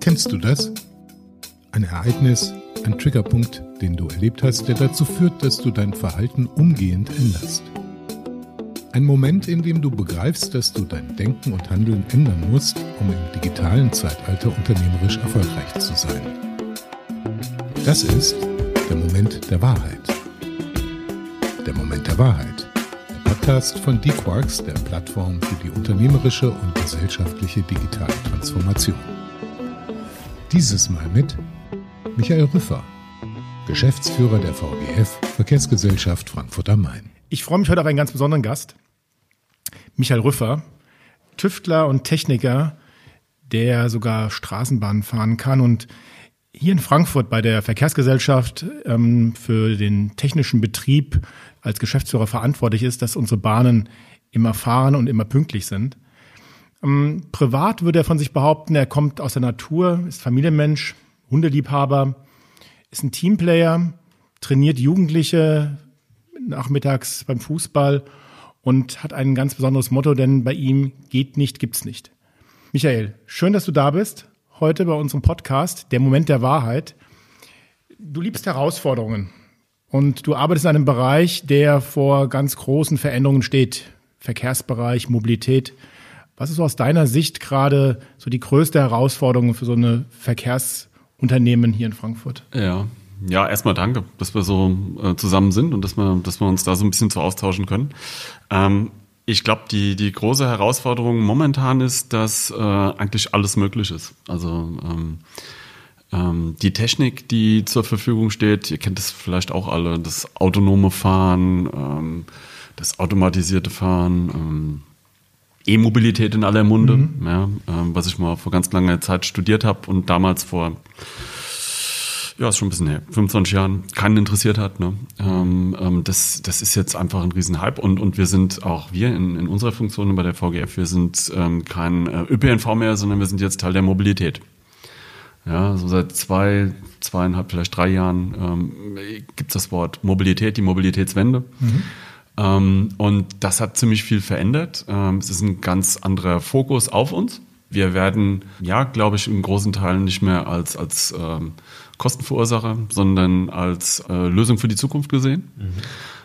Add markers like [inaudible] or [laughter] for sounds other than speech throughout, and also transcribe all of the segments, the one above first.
Kennst du das? Ein Ereignis, ein Triggerpunkt, den du erlebt hast, der dazu führt, dass du dein Verhalten umgehend änderst. Ein Moment, in dem du begreifst, dass du dein Denken und Handeln ändern musst, um im digitalen Zeitalter unternehmerisch erfolgreich zu sein. Das ist der Moment der Wahrheit. Der Moment der Wahrheit. Podcast von D-Quarks, der Plattform für die unternehmerische und gesellschaftliche digitale Transformation. Dieses Mal mit Michael Rüffer, Geschäftsführer der VGF Verkehrsgesellschaft Frankfurt am Main. Ich freue mich heute auf einen ganz besonderen Gast. Michael Rüffer, Tüftler und Techniker, der sogar Straßenbahnen fahren kann und hier in Frankfurt bei der Verkehrsgesellschaft ähm, für den technischen Betrieb als Geschäftsführer verantwortlich ist, dass unsere Bahnen immer fahren und immer pünktlich sind. Ähm, privat würde er von sich behaupten, er kommt aus der Natur, ist Familienmensch, Hundeliebhaber, ist ein Teamplayer, trainiert Jugendliche nachmittags beim Fußball und hat ein ganz besonderes Motto, denn bei ihm geht nicht, gibt's nicht. Michael, schön, dass du da bist, heute bei unserem Podcast, der Moment der Wahrheit. Du liebst Herausforderungen und du arbeitest in einem Bereich, der vor ganz großen Veränderungen steht. Verkehrsbereich, Mobilität. Was ist aus deiner Sicht gerade so die größte Herausforderung für so eine Verkehrsunternehmen hier in Frankfurt? Ja, ja, erstmal danke, dass wir so äh, zusammen sind und dass wir, dass wir uns da so ein bisschen zu austauschen können. Ähm, ich glaube, die, die große Herausforderung momentan ist, dass äh, eigentlich alles möglich ist. Also ähm, ähm, die Technik, die zur Verfügung steht, ihr kennt das vielleicht auch alle, das autonome Fahren, ähm, das automatisierte Fahren, ähm, E-Mobilität in aller Munde, mhm. ja, ähm, was ich mal vor ganz langer Zeit studiert habe und damals vor ja, ist schon ein bisschen her, 25 Jahren keinen interessiert hat. Ne? Ähm, ähm, das, das ist jetzt einfach ein Riesenhype und, und wir sind auch wir in, in unserer Funktion bei der VGF, wir sind ähm, kein äh, ÖPNV mehr, sondern wir sind jetzt Teil der Mobilität. Ja, so seit zwei, zweieinhalb, vielleicht drei Jahren ähm, gibt es das Wort Mobilität, die Mobilitätswende. Mhm. Ähm, und das hat ziemlich viel verändert. Ähm, es ist ein ganz anderer Fokus auf uns. Wir werden, ja, glaube ich, in großen Teilen nicht mehr als, als ähm, Kostenverursacher, sondern als äh, Lösung für die Zukunft gesehen. Mhm.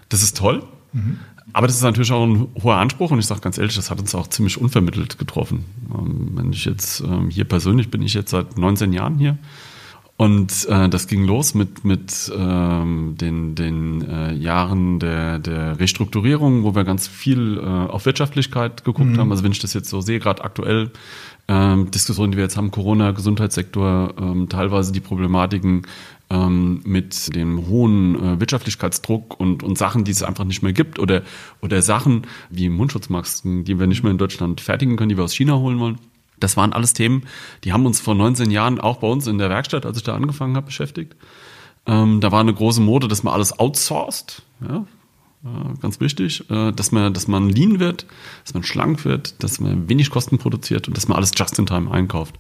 Das ist toll. Mhm. Aber das ist natürlich auch ein hoher Anspruch und ich sage ganz ehrlich, das hat uns auch ziemlich unvermittelt getroffen. Ähm, wenn ich jetzt ähm, hier persönlich bin ich jetzt seit 19 Jahren hier und äh, das ging los mit, mit ähm, den, den äh, Jahren der, der Restrukturierung, wo wir ganz viel äh, auf Wirtschaftlichkeit geguckt mhm. haben. Also wenn ich das jetzt so sehe, gerade aktuell ähm, Diskussionen, die wir jetzt haben, Corona, Gesundheitssektor, ähm, teilweise die Problematiken ähm, mit dem hohen äh, Wirtschaftlichkeitsdruck und, und Sachen, die es einfach nicht mehr gibt oder, oder Sachen wie Mundschutzmasken, die wir nicht mehr in Deutschland fertigen können, die wir aus China holen wollen. Das waren alles Themen, die haben uns vor 19 Jahren auch bei uns in der Werkstatt, als ich da angefangen habe, beschäftigt. Ähm, da war eine große Mode, dass man alles outsourced. Ja, ganz wichtig, äh, dass man, dass man lean wird, dass man schlank wird, dass man wenig Kosten produziert und dass man alles just in time einkauft.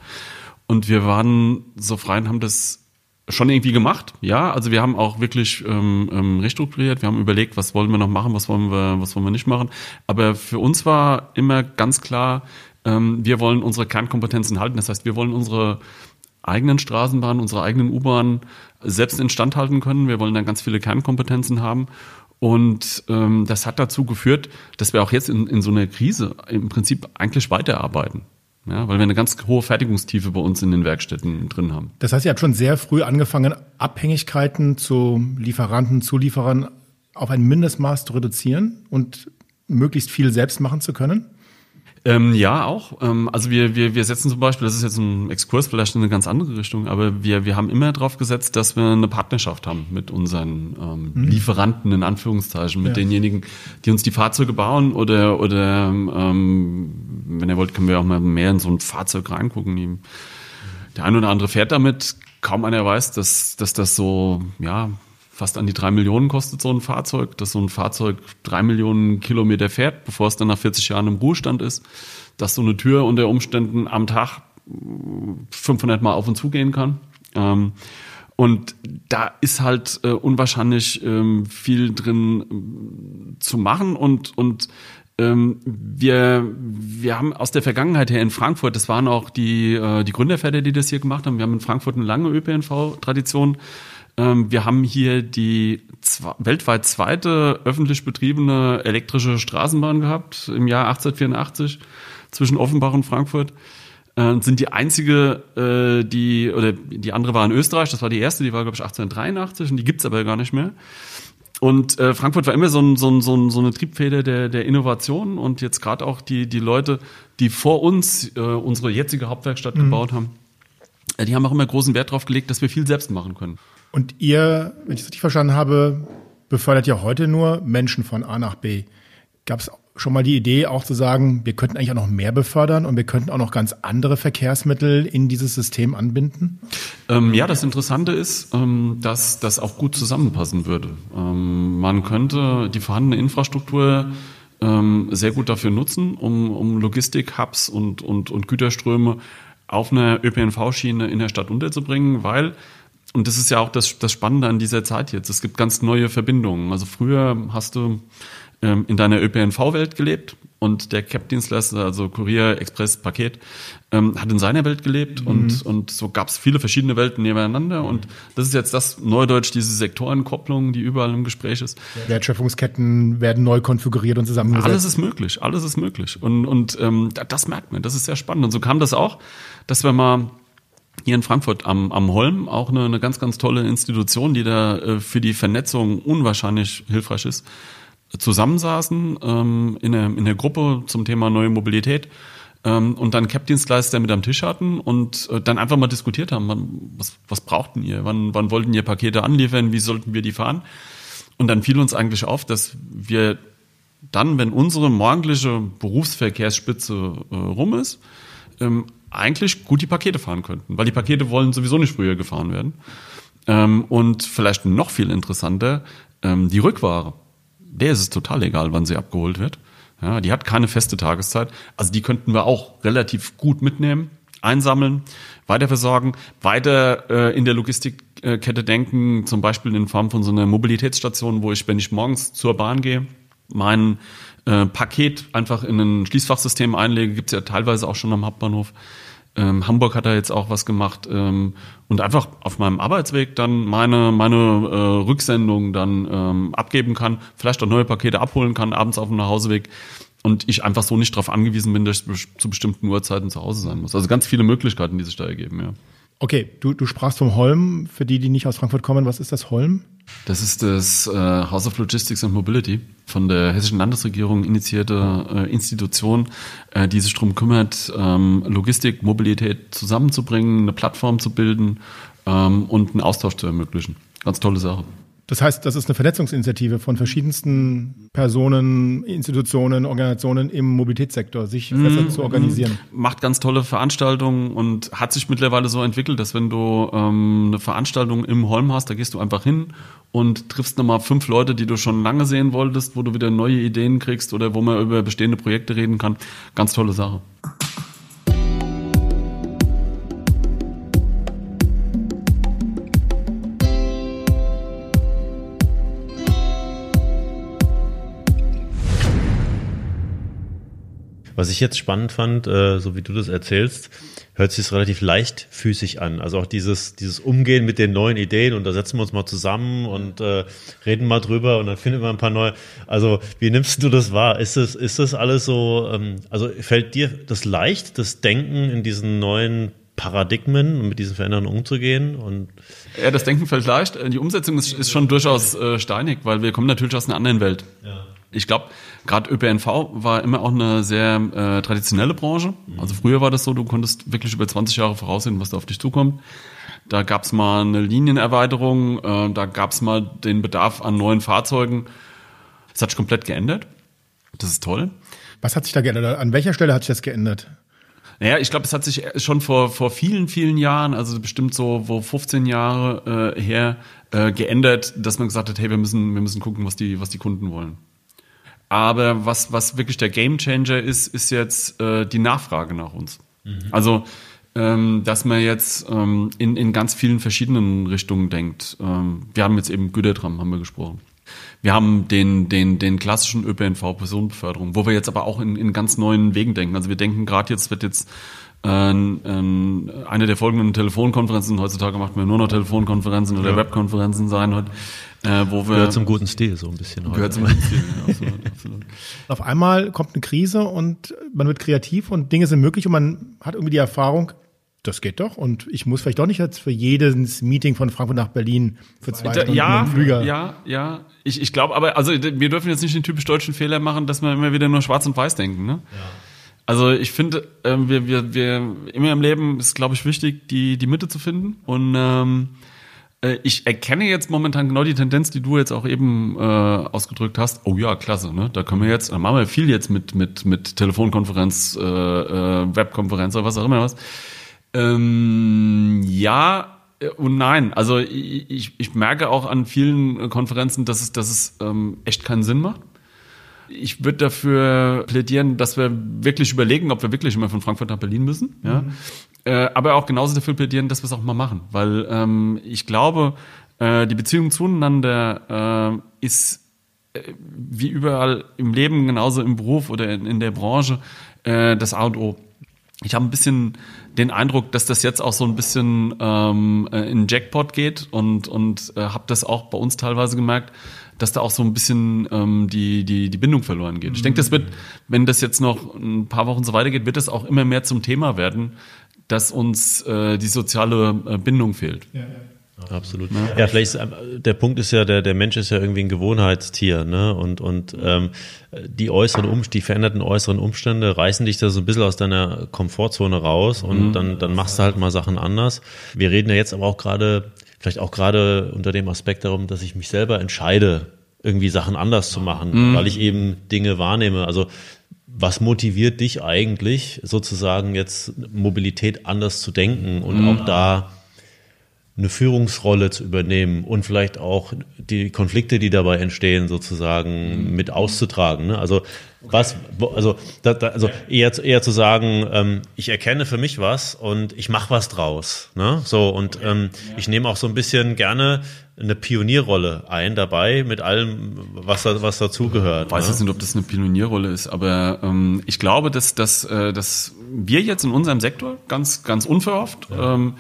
Und wir waren so frei und haben das schon irgendwie gemacht. Ja, also wir haben auch wirklich ähm, ähm, restrukturiert. Wir haben überlegt, was wollen wir noch machen, was wollen wir, was wollen wir nicht machen. Aber für uns war immer ganz klar, ähm, wir wollen unsere Kernkompetenzen halten. Das heißt, wir wollen unsere eigenen Straßenbahnen, unsere eigenen U-Bahnen selbst instand halten können. Wir wollen dann ganz viele Kernkompetenzen haben. Und ähm, das hat dazu geführt, dass wir auch jetzt in, in so einer Krise im Prinzip eigentlich weiterarbeiten. Ja, weil wir eine ganz hohe Fertigungstiefe bei uns in den Werkstätten drin haben. Das heißt, ihr habt schon sehr früh angefangen, Abhängigkeiten zu Lieferanten, Zulieferern auf ein Mindestmaß zu reduzieren und möglichst viel selbst machen zu können? Ähm, ja, auch. Ähm, also wir, wir, wir setzen zum Beispiel, das ist jetzt ein Exkurs vielleicht in eine ganz andere Richtung, aber wir, wir haben immer darauf gesetzt, dass wir eine Partnerschaft haben mit unseren ähm, mhm. Lieferanten, in Anführungszeichen, mit ja. denjenigen, die uns die Fahrzeuge bauen oder, oder ähm, wenn ihr wollt, können wir auch mal mehr in so ein Fahrzeug reingucken. Der eine oder andere fährt damit, kaum einer weiß, dass, dass das so, ja, fast an die drei Millionen kostet so ein Fahrzeug, dass so ein Fahrzeug drei Millionen Kilometer fährt, bevor es dann nach 40 Jahren im Ruhestand ist, dass so eine Tür unter Umständen am Tag 500 Mal auf und zu gehen kann. Ähm, und da ist halt äh, unwahrscheinlich ähm, viel drin äh, zu machen und, und ähm, wir, wir haben aus der Vergangenheit her in Frankfurt, das waren auch die, äh, die Gründerväter, die das hier gemacht haben. Wir haben in Frankfurt eine lange ÖPNV-Tradition. Ähm, wir haben hier die weltweit zweite öffentlich betriebene elektrische Straßenbahn gehabt im Jahr 1884 zwischen Offenbach und Frankfurt. Äh, sind die einzige, äh, die, oder die andere war in Österreich, das war die erste, die war, glaube ich, 1883 und die gibt's aber gar nicht mehr. Und äh, Frankfurt war immer so, ein, so, ein, so, ein, so eine Triebfeder der, der Innovation und jetzt gerade auch die, die Leute, die vor uns äh, unsere jetzige Hauptwerkstatt mhm. gebaut haben, äh, die haben auch immer großen Wert darauf gelegt, dass wir viel selbst machen können. Und ihr, wenn ich es richtig verstanden habe, befördert ja heute nur Menschen von A nach B. Gab es schon mal die Idee, auch zu sagen, wir könnten eigentlich auch noch mehr befördern und wir könnten auch noch ganz andere Verkehrsmittel in dieses System anbinden? Ähm, ja, das Interessante ist, ähm, dass das auch gut zusammenpassen würde. Ähm, man könnte die vorhandene Infrastruktur ähm, sehr gut dafür nutzen, um, um Logistik-Hubs und, und, und Güterströme auf einer ÖPNV-Schiene in der Stadt unterzubringen, weil und das ist ja auch das, das Spannende an dieser Zeit jetzt. Es gibt ganz neue Verbindungen. Also früher hast du ähm, in deiner ÖPNV-Welt gelebt und der CAP-Dienstleister, also Kurier, Express, Paket, ähm, hat in seiner Welt gelebt mhm. und, und so gab es viele verschiedene Welten nebeneinander und das ist jetzt das Neudeutsch, diese Sektorenkopplung, die überall im Gespräch ist. Wertschöpfungsketten werden neu konfiguriert und zusammengesetzt. Alles ist möglich, alles ist möglich und, und ähm, das merkt man, das ist sehr spannend und so kam das auch, dass wir mal hier in Frankfurt am, am Holm. Auch eine, eine ganz, ganz tolle Institution, die da äh, für die Vernetzung unwahrscheinlich hilfreich ist, zusammensaßen ähm, in, der, in der Gruppe zum Thema neue Mobilität ähm, und dann Cap-Dienstleister mit am Tisch hatten und äh, dann einfach mal diskutiert haben, wann, was, was brauchten ihr, wann, wann wollten ihr Pakete anliefern, wie sollten wir die fahren? Und dann fiel uns eigentlich auf, dass wir dann, wenn unsere morgendliche Berufsverkehrsspitze äh, rum ist, ähm, eigentlich gut die Pakete fahren könnten, weil die Pakete wollen sowieso nicht früher gefahren werden. Ähm, und vielleicht noch viel interessanter, ähm, die Rückware der ist es total egal, wann sie abgeholt wird. Ja, die hat keine feste Tageszeit. Also die könnten wir auch relativ gut mitnehmen, einsammeln, weiterversorgen, weiter äh, in der Logistikkette denken, zum Beispiel in Form von so einer Mobilitätsstation, wo ich, wenn ich morgens zur Bahn gehe, mein äh, Paket einfach in ein Schließfachsystem einlege, gibt's ja teilweise auch schon am Hauptbahnhof. Ähm, Hamburg hat da jetzt auch was gemacht ähm, und einfach auf meinem Arbeitsweg dann meine meine äh, Rücksendung dann ähm, abgeben kann, vielleicht auch neue Pakete abholen kann abends auf dem Nachhauseweg und ich einfach so nicht darauf angewiesen bin, dass ich zu bestimmten Uhrzeiten zu Hause sein muss. Also ganz viele Möglichkeiten, die sich da ergeben. Ja. Okay, du, du sprachst vom Holm. Für die, die nicht aus Frankfurt kommen, was ist das Holm? Das ist das äh, House of Logistics and Mobility, von der hessischen Landesregierung initiierte äh, Institution, äh, die sich darum kümmert, ähm, Logistik, Mobilität zusammenzubringen, eine Plattform zu bilden ähm, und einen Austausch zu ermöglichen. Ganz tolle Sache. Das heißt, das ist eine Vernetzungsinitiative von verschiedensten Personen, Institutionen, Organisationen im Mobilitätssektor, sich besser mmh, zu organisieren. Macht ganz tolle Veranstaltungen und hat sich mittlerweile so entwickelt, dass wenn du ähm, eine Veranstaltung im Holm hast, da gehst du einfach hin und triffst nochmal fünf Leute, die du schon lange sehen wolltest, wo du wieder neue Ideen kriegst oder wo man über bestehende Projekte reden kann. Ganz tolle Sache. Was ich jetzt spannend fand, äh, so wie du das erzählst, hört sich relativ leichtfüßig an. Also auch dieses, dieses Umgehen mit den neuen Ideen und da setzen wir uns mal zusammen und äh, reden mal drüber und dann finden wir ein paar neue. Also wie nimmst du das wahr? Ist das, ist das alles so, ähm, also fällt dir das leicht, das Denken in diesen neuen Paradigmen und mit diesen Veränderungen umzugehen und ja, das Denken fällt leicht. Die Umsetzung ist, ist schon durchaus äh, steinig, weil wir kommen natürlich aus einer anderen Welt. Ja. Ich glaube, gerade ÖPNV war immer auch eine sehr äh, traditionelle Branche. Also früher war das so, du konntest wirklich über 20 Jahre voraussehen, was da auf dich zukommt. Da gab es mal eine Linienerweiterung, äh, da gab es mal den Bedarf an neuen Fahrzeugen. Das hat sich komplett geändert. Das ist toll. Was hat sich da geändert? An welcher Stelle hat sich das geändert? Naja, ich glaube, es hat sich schon vor, vor vielen, vielen Jahren, also bestimmt so wo 15 Jahre äh, her, äh, geändert, dass man gesagt hat, hey, wir müssen, wir müssen gucken, was die, was die Kunden wollen. Aber was, was wirklich der Gamechanger ist, ist jetzt äh, die Nachfrage nach uns. Mhm. Also, ähm, dass man jetzt ähm, in, in ganz vielen verschiedenen Richtungen denkt. Ähm, wir haben jetzt eben Gütertram, haben wir gesprochen. Wir haben den, den, den klassischen ÖPNV-Personenbeförderung, wo wir jetzt aber auch in, in ganz neuen Wegen denken. Also wir denken gerade jetzt wird jetzt äh, eine der folgenden Telefonkonferenzen, heutzutage macht man nur noch Telefonkonferenzen oder ja. Webkonferenzen sein heute, äh, wo wir... Gehört zum guten Stil so ein bisschen heute. Gehört zum guten Stil, ja, [laughs] absolut, absolut. Auf einmal kommt eine Krise und man wird kreativ und Dinge sind möglich und man hat irgendwie die Erfahrung, das geht doch. Und ich muss vielleicht doch nicht jetzt für jedes Meeting von Frankfurt nach Berlin für zwei Stunden ja, Flüger. Ja, ja. Ich, ich glaube, aber also wir dürfen jetzt nicht den typisch deutschen Fehler machen, dass wir immer wieder nur schwarz und weiß denken. Ne? Ja. Also ich finde, äh, wir, wir, wir immer im Leben ist, glaube ich, wichtig, die, die Mitte zu finden. Und ähm, äh, ich erkenne jetzt momentan genau die Tendenz, die du jetzt auch eben äh, ausgedrückt hast. Oh ja, klasse, ne? Da können wir jetzt, da machen wir viel jetzt mit mit mit Telefonkonferenz, äh, äh, Webkonferenz oder was auch immer was. Ähm, ja äh, und nein. Also ich, ich merke auch an vielen Konferenzen, dass es, dass es ähm, echt keinen Sinn macht. Ich würde dafür plädieren, dass wir wirklich überlegen, ob wir wirklich immer von Frankfurt nach Berlin müssen. Ja? Mhm. Äh, aber auch genauso dafür plädieren, dass wir es auch mal machen. Weil ähm, ich glaube, äh, die Beziehung zueinander äh, ist äh, wie überall im Leben, genauso im Beruf oder in, in der Branche, äh, das A und O ich habe ein bisschen den Eindruck, dass das jetzt auch so ein bisschen ähm, äh, in Jackpot geht und und äh, habe das auch bei uns teilweise gemerkt, dass da auch so ein bisschen ähm, die die die Bindung verloren geht. Ich denke, das wird, wenn das jetzt noch ein paar Wochen so weitergeht, wird das auch immer mehr zum Thema werden, dass uns äh, die soziale äh, Bindung fehlt. Ja, ja. Absolut. Ja, ja vielleicht ist, äh, der Punkt ist ja, der, der Mensch ist ja irgendwie ein Gewohnheitstier, ne? Und, und ähm, die äußeren um, die veränderten äußeren Umstände reißen dich da so ein bisschen aus deiner Komfortzone raus und mhm. dann, dann machst du halt mal Sachen anders. Wir reden ja jetzt aber auch gerade, vielleicht auch gerade unter dem Aspekt darum, dass ich mich selber entscheide, irgendwie Sachen anders zu machen, mhm. weil ich eben Dinge wahrnehme. Also was motiviert dich eigentlich, sozusagen jetzt Mobilität anders zu denken und mhm. auch da eine Führungsrolle zu übernehmen und vielleicht auch die Konflikte, die dabei entstehen, sozusagen mit auszutragen. Ne? Also was, also, da, da, also eher, eher zu sagen, ähm, ich erkenne für mich was und ich mache was draus. Ne? So und ähm, ich nehme auch so ein bisschen gerne eine Pionierrolle ein dabei mit allem, was da, was dazugehört. Ich weiß ne? jetzt nicht, ob das eine Pionierrolle ist, aber ähm, ich glaube, dass, dass, äh, dass wir jetzt in unserem Sektor ganz, ganz unverhofft ja. ähm,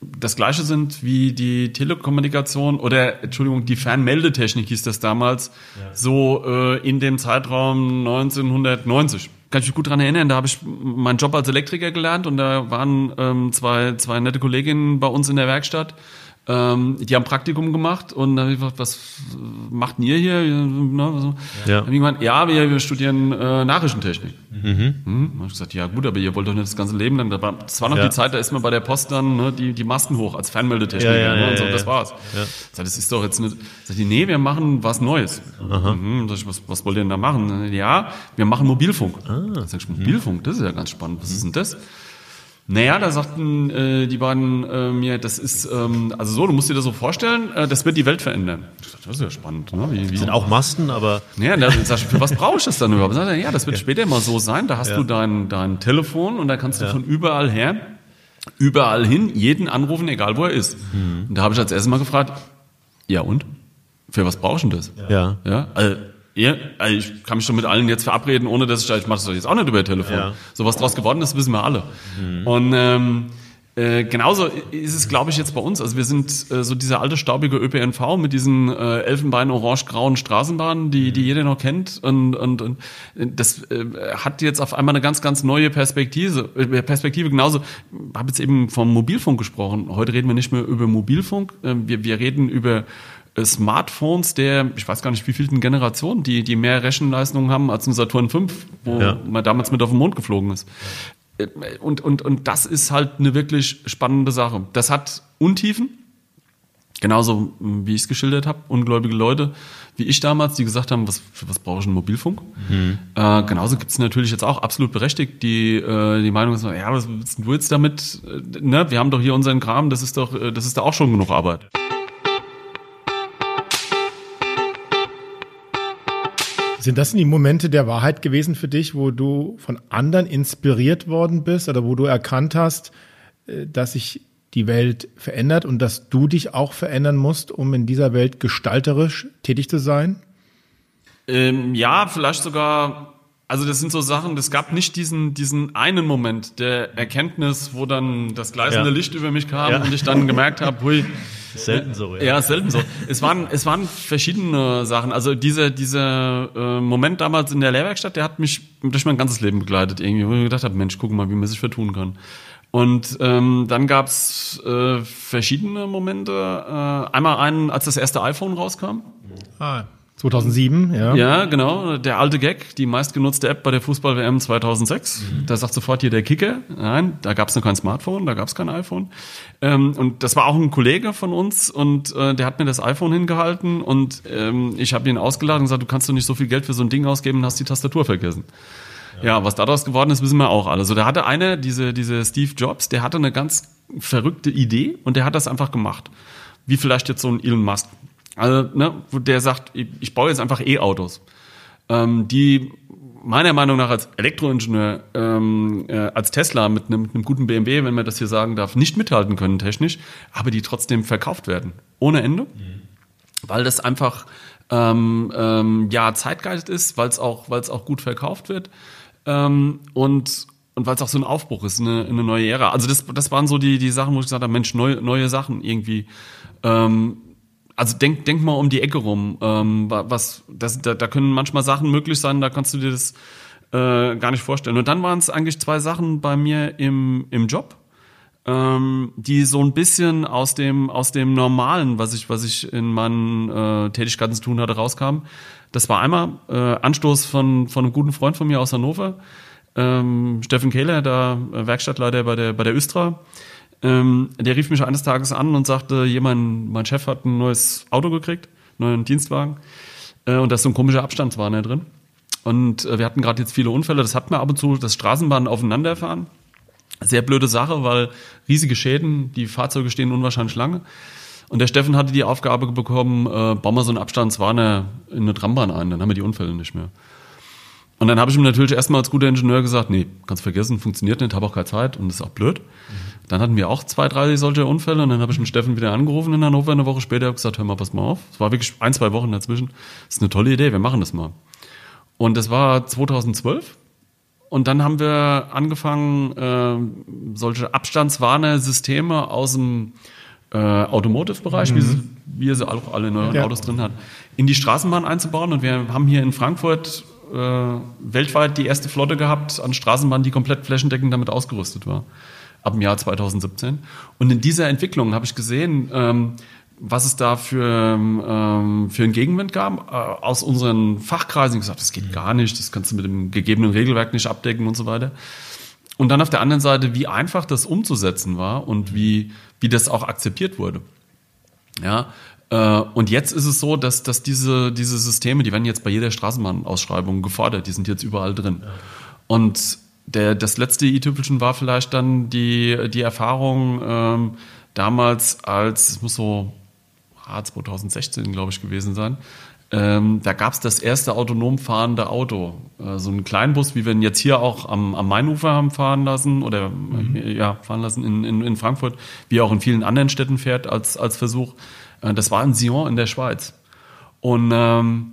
das gleiche sind wie die Telekommunikation oder Entschuldigung, die Fernmeldetechnik hieß das damals, ja. so äh, in dem Zeitraum 1990. Kann ich mich gut dran erinnern, da habe ich meinen Job als Elektriker gelernt und da waren ähm, zwei, zwei nette Kolleginnen bei uns in der Werkstatt ähm, die haben Praktikum gemacht und dann habe ich gefragt, was macht ihr hier? Ne. Ja. Dann ich ja, wir, wir studieren äh, Nachrichtentechnik. Mhm. Hm? Dann habe ich gesagt, ja gut, aber ihr wollt doch nicht das ganze Leben lang. Das war noch ja. die Zeit, da ist man bei der Post dann ne, die, die Masten hoch als Fernmeldetechniker. Ja, ja, ne, und so, das war's. Ja. Sag, das ist doch jetzt nicht. Sag ich, nee, wir machen was Neues. Mhm. Sag ich, was, was wollt ihr denn da machen? Ja, wir machen Mobilfunk. Ah. Sag ich, Mobilfunk, das ist ja ganz spannend. Was ist denn das? Naja, da sagten äh, die beiden äh, mir, das ist, ähm, also so, du musst dir das so vorstellen, äh, das wird die Welt verändern. Ich dachte, das ist ja spannend. Ne? Wie, wie, sind auch Masten, aber... Naja, da sag für was brauche ich das dann überhaupt? Sag ja, das wird ja. später mal so sein, da hast ja. du dein, dein Telefon und da kannst du ja. von überall her, überall hin, jeden anrufen, egal wo er ist. Mhm. Und da habe ich als erstes mal gefragt, ja und? Für was brauchst du das? Ja. ja? Also, ja, also ich kann mich schon mit allen jetzt verabreden, ohne dass ich, ich mache das doch jetzt auch nicht über Telefon. Ja. So was draus geworden ist, wissen wir alle. Mhm. Und ähm, äh, genauso ist es, glaube ich, jetzt bei uns. Also wir sind äh, so dieser alte staubige ÖPNV mit diesen äh, elfenbein-orange-grauen Straßenbahnen, die, die jeder noch kennt. Und, und, und das äh, hat jetzt auf einmal eine ganz, ganz neue Perspektive. Äh, Perspektive genauso. Ich habe jetzt eben vom Mobilfunk gesprochen. Heute reden wir nicht mehr über Mobilfunk. Äh, wir, wir reden über Smartphones der, ich weiß gar nicht, wie vielten Generation, die, die mehr Rechenleistungen haben als ein Saturn 5, wo ja. man damals mit auf den Mond geflogen ist. Und, und, und das ist halt eine wirklich spannende Sache. Das hat Untiefen, genauso wie ich es geschildert habe, ungläubige Leute, wie ich damals, die gesagt haben, was, für was brauche ich einen Mobilfunk? Mhm. Äh, genauso gibt es natürlich jetzt auch absolut berechtigt die, äh, die Meinung, ja, was willst du jetzt damit? Äh, ne? Wir haben doch hier unseren Kram, das ist doch, äh, das ist da auch schon genug Arbeit. Sind das die Momente der Wahrheit gewesen für dich, wo du von anderen inspiriert worden bist oder wo du erkannt hast, äh, dass sich die Welt verändert und dass du dich auch verändern musst, um in dieser Welt gestalterisch tätig zu sein? Ähm, ja, vielleicht sogar, also das sind so Sachen, es gab nicht diesen, diesen einen Moment der Erkenntnis, wo dann das gleißende Ja. Licht über mich kam Ja. und ich dann gemerkt habe, hui, [laughs] Selten so, ja. Ja, selten so. Es waren, es waren verschiedene Sachen. Also dieser, dieser äh, Moment damals in der Lehrwerkstatt, der hat mich durch mein ganzes Leben begleitet irgendwie, wo ich gedacht habe, Mensch, guck mal, wie man sich vertun kann. Und ähm, dann gab's äh, verschiedene Momente. Äh, einmal einen, als das erste iPhone rauskam. Ah, 2007, ja. Ja, genau. Der alte Gag, die meistgenutzte App bei der Fußball-WM 2006. Da sagt sofort hier der Kicker. Nein, da gab es noch kein Smartphone, da gab es kein iPhone. Ähm, und das war auch ein Kollege von uns und äh, der hat mir das iPhone hingehalten und ähm, ich habe ihn ausgeladen und gesagt, du kannst doch nicht so viel Geld für so ein Ding ausgeben und hast die Tastatur vergessen. Ja, was daraus geworden ist, wissen wir auch alle. So, da hatte einer, diese, diese Steve Jobs, der hatte eine ganz verrückte Idee und der hat das einfach gemacht. Wie vielleicht jetzt so ein Elon Musk. Also, ne, wo der sagt, ich, ich baue jetzt einfach E-Autos, ähm, die meiner Meinung nach als Elektroingenieur, ähm, äh, als Tesla mit einem, mit einem guten BMW, wenn man das hier sagen darf, nicht mithalten können technisch, aber die trotzdem verkauft werden. Ohne Ende. Weil das einfach ähm, ähm, ja Zeitgeist ist, weil es auch, weil es auch gut verkauft wird. Ähm, und und weil es auch so ein Aufbruch ist, eine, eine neue Ära. Also das, das waren so die, die Sachen, wo ich gesagt habe, Mensch, neue, neue Sachen irgendwie. Ähm, also denk, denk mal um die Ecke rum. Ähm, wa- was, das, da, da können manchmal Sachen möglich sein, da kannst du dir das äh, gar nicht vorstellen. Und dann waren es eigentlich zwei Sachen bei mir im, im Job, ähm, die so ein bisschen aus dem, aus dem Normalen, was ich, was ich in meinen äh, Tätigkeiten zu tun hatte, rauskam. Das war einmal äh, Anstoß von, von einem guten Freund von mir aus Hannover, ähm, Steffen Kehler, der äh, Werkstattleiter bei der, bei der Östra. Ähm, der rief mich eines Tages an und sagte, jemand, mein Chef hat ein neues Auto gekriegt, einen neuen Dienstwagen. Äh, und da ist so ein komischer Abstandswarner drin. Und äh, wir hatten gerade jetzt viele Unfälle, das hatten wir ab und zu, dass Straßenbahnen aufeinanderfahren. Sehr blöde Sache, weil riesige Schäden, die Fahrzeuge stehen unwahrscheinlich lange. Und der Steffen hatte die Aufgabe bekommen, äh, bauen wir so einen Abstandswarner in eine Trambahn ein, dann haben wir die Unfälle nicht mehr. Und dann habe ich ihm natürlich erstmal als guter Ingenieur gesagt, nee, kannst vergessen, funktioniert nicht, habe auch keine Zeit und ist auch blöd. Dann hatten wir auch zwei, drei solche Unfälle und dann habe ich mit Steffen wieder angerufen in Hannover eine Woche später und gesagt, hör mal, pass mal auf. Es war wirklich ein, zwei Wochen dazwischen. Das ist eine tolle Idee, wir machen das mal. Und das war 2012 und dann haben wir angefangen, äh, solche Abstandswarner-Systeme aus dem äh, Automotive-Bereich, wie, sie, wie ihr sie auch alle in euren Ja. Autos drin hat, in die Straßenbahn einzubauen. Und wir haben hier in Frankfurt weltweit die erste Flotte gehabt an Straßenbahnen, die komplett flächendeckend damit ausgerüstet war. Ab dem Jahr 2017. Und in dieser Entwicklung habe ich gesehen, ähm, was es da für, ähm, für einen Gegenwind gab. Äh, aus unseren Fachkreisen gesagt, das geht gar nicht, das kannst du mit dem gegebenen Regelwerk nicht abdecken und so weiter. Und dann auf der anderen Seite, wie einfach das umzusetzen war und wie, wie das auch akzeptiert wurde. Ja, äh, und jetzt ist es so, dass, dass diese, diese Systeme, die werden jetzt bei jeder Straßenbahnausschreibung gefordert, die sind jetzt überall drin. Und der, das letzte i-Tüpfelchen war vielleicht dann die, die Erfahrung ähm, damals als, es muss so ah, 2016, glaube ich, gewesen sein. Ähm, da gab es das erste autonom fahrende Auto. Äh, so ein Kleinbus, wie wir ihn jetzt hier auch am, am Mainufer haben fahren lassen oder äh, ja, fahren lassen in, in, in Frankfurt, wie auch in vielen anderen Städten fährt als, als Versuch. Äh, das war in Sion in der Schweiz. Und ähm,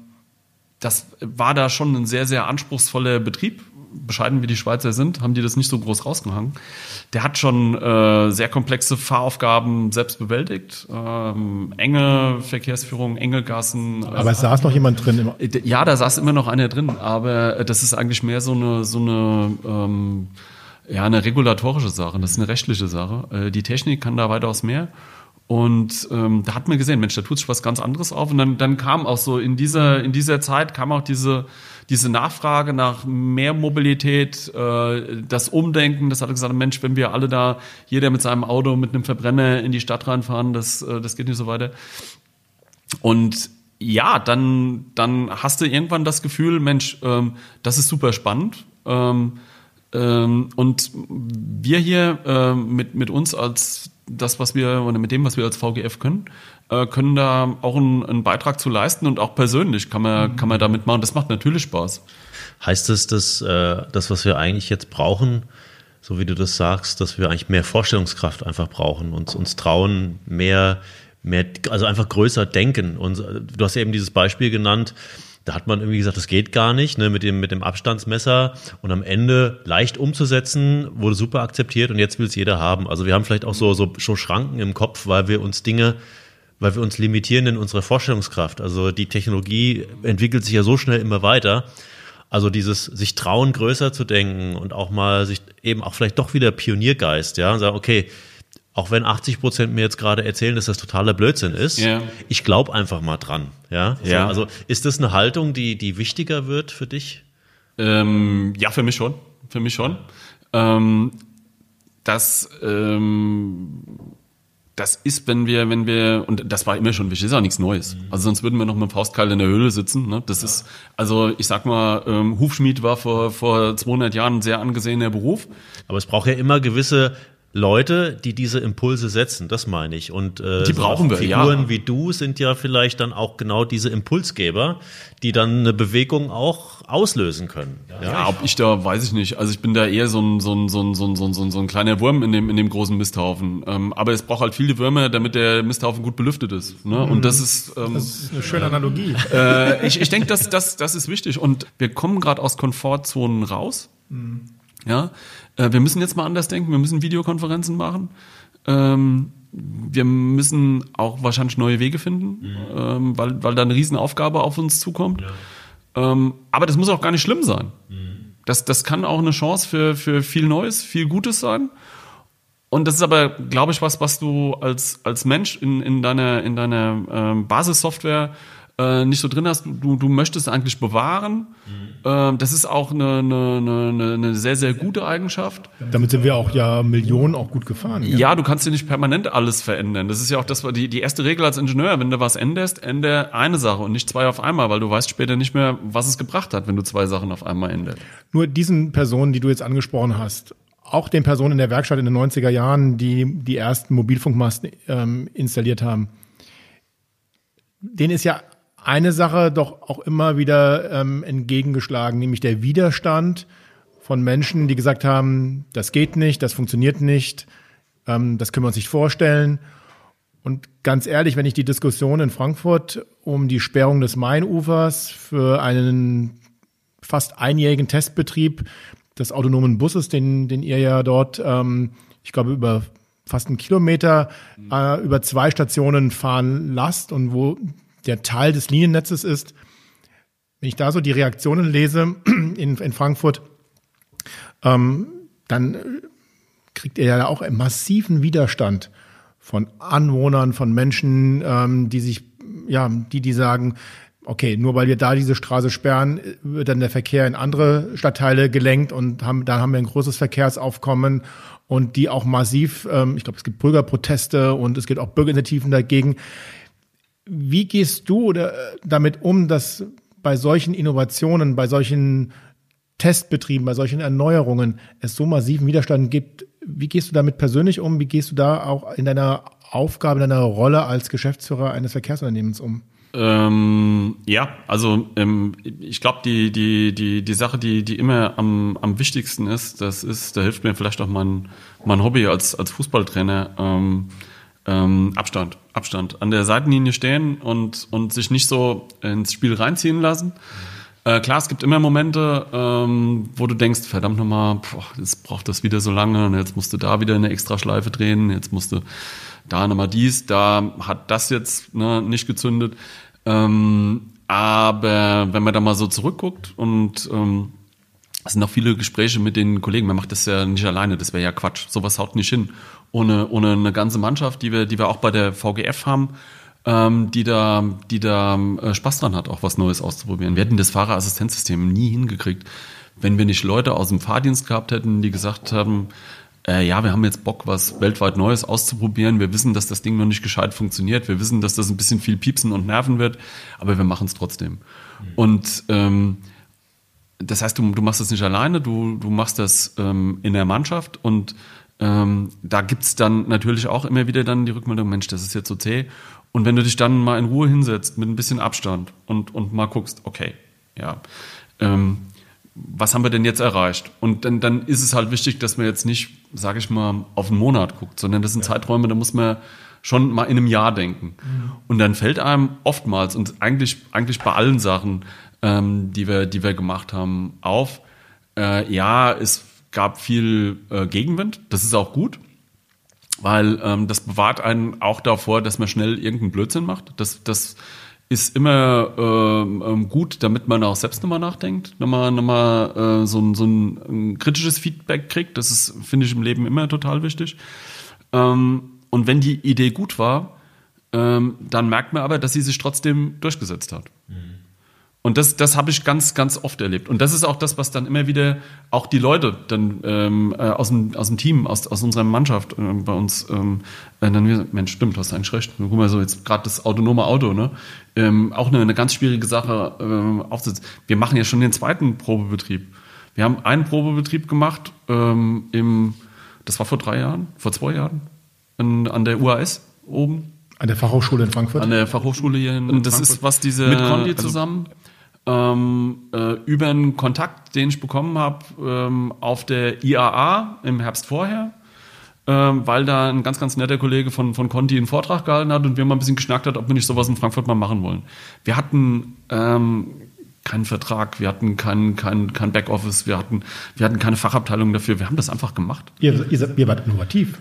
das war da schon ein sehr, sehr anspruchsvoller Betrieb. Bescheiden wie die Schweizer sind, haben die das nicht so groß rausgehangen. Der hat schon äh, sehr komplexe Fahraufgaben selbst bewältigt. Ähm, enge Verkehrsführung, enge Gassen. Aber es saß noch jemand drin. Im, Ja, da saß immer noch einer drin, aber das ist eigentlich mehr so eine, so eine, ähm, ja, eine regulatorische Sache, das ist eine rechtliche Sache. Äh, die Technik kann da weitaus mehr. Und ähm, da hat man gesehen, Mensch, da tut sich was ganz anderes auf. Und dann, dann kam auch so in dieser, in dieser Zeit kam auch diese, diese Nachfrage nach mehr Mobilität, äh, das Umdenken, das hat gesagt, Mensch, wenn wir alle da, jeder mit seinem Auto, mit einem Verbrenner in die Stadt reinfahren, das, äh, das geht nicht so weiter. Und ja, dann, dann hast du irgendwann das Gefühl, Mensch, ähm, das ist super spannend. Ähm, ähm, und wir hier ähm, mit, mit uns als das, was wir, oder mit dem, was wir als VGF können, äh, können da auch einen, einen Beitrag zu leisten und auch persönlich kann man, kann man da mitmachen. Das macht natürlich Spaß. Heißt das, dass äh, das, was wir eigentlich jetzt brauchen, so wie du das sagst, dass wir eigentlich mehr Vorstellungskraft einfach brauchen, uns, uns trauen, mehr, mehr, also einfach größer denken. Und du hast ja eben dieses Beispiel genannt, da hat man irgendwie gesagt, das geht gar nicht, ne, mit dem, mit dem Abstandsmesser und am Ende leicht umzusetzen, wurde super akzeptiert und jetzt will es jeder haben. Also wir haben vielleicht auch so, so, so Schranken im Kopf, weil wir uns Dinge, weil wir uns limitieren in unserer Vorstellungskraft. Also die Technologie entwickelt sich ja so schnell immer weiter. Also dieses sich trauen, größer zu denken und auch mal sich eben auch vielleicht doch wieder Pioniergeist, ja, und sagen, okay, auch wenn 80 Prozent mir jetzt gerade erzählen, dass das totaler Blödsinn ist, ja. ich glaube einfach mal dran, ja. Ja. Also ist das eine Haltung, die, die wichtiger wird für dich? Ähm, ja, für mich schon, für mich schon. Ähm, das ähm, das ist, wenn wir, wenn wir, und das war immer schon wichtig, ist auch nichts Neues. Also sonst würden wir noch mit dem Faustkalt in der Höhle sitzen. Ne? Das ja. ist, also ich sag mal, ähm, Hufschmied war vor, vor 200 Jahren ein sehr angesehener Beruf. Aber es braucht ja immer gewisse Leute, die diese Impulse setzen, das meine ich. Und äh, die brauchen wir, Figuren ja. wie du sind ja vielleicht dann auch genau diese Impulsgeber, die dann eine Bewegung auch auslösen können. Ja, ja ob ich da, weiß ich nicht. Also ich bin da eher so ein, so ein, so ein, so ein, so ein, so ein kleiner Wurm in dem, in dem großen Misthaufen. Ähm, aber es braucht halt viele Würmer, damit der Misthaufen gut belüftet ist. Ne? Und das ist, ähm, das ist eine schöne Analogie. Äh, ich ich denke, das, das, das ist wichtig. Und wir kommen gerade aus Komfortzonen raus. Mhm. Ja, äh, wir müssen jetzt mal anders denken, wir müssen Videokonferenzen machen. Ähm, wir müssen auch wahrscheinlich neue Wege finden, mhm. ähm, weil, weil da eine Riesenaufgabe auf uns zukommt. Ja. Ähm, aber das muss auch gar nicht schlimm sein. Mhm. Das, das kann auch eine Chance für, für viel Neues, viel Gutes sein. Und das ist aber, glaube ich, was, was du als, als Mensch in, in deiner, in deiner ähm, Basissoftware äh, nicht so drin hast, du, du möchtest eigentlich bewahren. Mhm. Äh, das ist auch eine, eine, eine, eine sehr, sehr gute Eigenschaft. Damit sind wir auch ja Millionen auch gut gefahren. Ja, ja du kannst ja nicht permanent alles verändern. Das ist ja auch das, die, die erste Regel als Ingenieur. Wenn du was änderst, ändere eine Sache und nicht zwei auf einmal, weil du weißt später nicht mehr, was es gebracht hat, wenn du zwei Sachen auf einmal änderst. Nur diesen Personen, die du jetzt angesprochen hast, auch den Personen in der Werkstatt in den 90er Jahren, die die ersten Mobilfunkmasten ähm, installiert haben, denen ist ja eine Sache doch auch immer wieder ähm, entgegengeschlagen, nämlich der Widerstand von Menschen, die gesagt haben, das geht nicht, das funktioniert nicht, ähm, das können wir uns nicht vorstellen. Und ganz ehrlich, wenn ich die Diskussion in Frankfurt um die Sperrung des Mainufers für einen fast einjährigen Testbetrieb des autonomen Busses, den, den ihr ja dort, ähm, ich glaube, über fast einen Kilometer äh, über zwei Stationen fahren lasst und wo der Teil des Liniennetzes ist. Wenn ich da so die Reaktionen lese [clears throat] in, in Frankfurt, ähm, dann kriegt er ja auch einen massiven Widerstand von Anwohnern, von Menschen, ähm, die sich, ja, die, die sagen, okay, nur weil wir da diese Straße sperren, wird dann der Verkehr in andere Stadtteile gelenkt und haben, dann haben wir ein großes Verkehrsaufkommen und die auch massiv, ähm, ich glaube, es gibt Bürgerproteste und es gibt auch Bürgerinitiativen dagegen. Wie gehst du äh, damit um, dass bei solchen Innovationen, bei solchen Testbetrieben, bei solchen Erneuerungen es so massiven Widerstand gibt? Wie gehst du damit persönlich um? Wie gehst du da auch in deiner Aufgabe, in deiner Rolle als Geschäftsführer eines Verkehrsunternehmens um? Ähm, ja, also ähm, ich glaube, die, die, die, die Sache, die, die immer am, am wichtigsten ist, das ist, da hilft mir vielleicht auch mein, mein Hobby als, als Fußballtrainer. Ähm, ähm, Abstand, Abstand. An der Seitenlinie stehen und, und sich nicht so ins Spiel reinziehen lassen. Äh, klar, es gibt immer Momente, ähm, wo du denkst, verdammt nochmal, jetzt braucht das wieder so lange und jetzt musst du da wieder eine Extraschleife drehen, jetzt musst du da nochmal dies, da hat das jetzt ne, nicht gezündet. Ähm, aber wenn man da mal so zurückguckt und ähm, es sind noch viele Gespräche mit den Kollegen, man macht das ja nicht alleine, das wäre ja Quatsch, sowas haut nicht hin ohne, ohne eine ganze Mannschaft, die wir, die wir auch bei der VGF haben, ähm, die da, die da äh, Spaß dran hat, auch was Neues auszuprobieren. Wir hätten das Fahrerassistenzsystem nie hingekriegt, wenn wir nicht Leute aus dem Fahrdienst gehabt hätten, die gesagt haben, äh, ja, wir haben jetzt Bock, was weltweit Neues auszuprobieren. Wir wissen, dass das Ding noch nicht gescheit funktioniert. Wir wissen, dass das ein bisschen viel piepsen und nerven wird, aber wir machen es trotzdem. Mhm. Und ähm, das heißt, du, du machst das nicht alleine, du, du machst das ähm, in der Mannschaft und ähm, da gibt's dann natürlich auch immer wieder dann die Rückmeldung, Mensch, das ist jetzt so zäh. Und wenn du dich dann mal in Ruhe hinsetzt, mit ein bisschen Abstand und, und mal guckst, okay, ja, ähm, was haben wir denn jetzt erreicht? Und dann, dann ist es halt wichtig, dass man jetzt nicht, sage ich mal, auf einen Monat guckt, sondern das sind ja. Zeiträume, da muss man schon mal in einem Jahr denken. Mhm. Und dann fällt einem oftmals und eigentlich, eigentlich bei allen Sachen, ähm, die, wir, die wir gemacht haben, auf, äh, ja, es gab viel äh, Gegenwind, das ist auch gut, weil ähm, das bewahrt einen auch davor, dass man schnell irgendeinen Blödsinn macht. Das, das ist immer ähm, ähm, gut, damit man auch selbst nochmal nachdenkt, nochmal, nochmal äh, so, ein, so ein, ein, kritisches Feedback kriegt. Das ist, finde ich, im Leben immer total wichtig. Ähm, und wenn die Idee gut war, ähm, dann merkt man aber, dass sie sich trotzdem durchgesetzt hat. Mhm. Und das, das habe ich ganz, ganz oft erlebt. Und das ist auch das, was dann immer wieder auch die Leute dann ähm, äh, aus, dem, aus dem Team, aus, aus unserer Mannschaft äh, bei uns ähm, äh, dann wieder, Mensch, stimmt, hast eigentlich recht. Guck mal so, jetzt gerade das autonome Auto, ne? Ähm, auch eine, eine ganz schwierige Sache ähm, aufzusetzen. Wir machen ja schon den zweiten Probebetrieb. Wir haben einen Probebetrieb gemacht ähm, im, das war vor drei Jahren, vor zwei Jahren, an, an der UAS oben. An der Fachhochschule in Frankfurt? An der Fachhochschule hier in, Und das Frankfurt. ist, was diese... Mit Condi also zusammen? Also, ähm, äh, über einen Kontakt, den ich bekommen habe ähm, auf der IAA im Herbst vorher, ähm, weil da ein ganz, ganz netter Kollege von, von Conti einen Vortrag gehalten hat und wir mal ein bisschen geschnackt hat, ob wir nicht sowas in Frankfurt mal machen wollen. Wir hatten ähm, keinen Vertrag, wir hatten kein, kein, kein Backoffice, wir hatten, wir hatten keine Fachabteilung dafür, wir haben das einfach gemacht. Ihr, ihr, ihr wart innovativ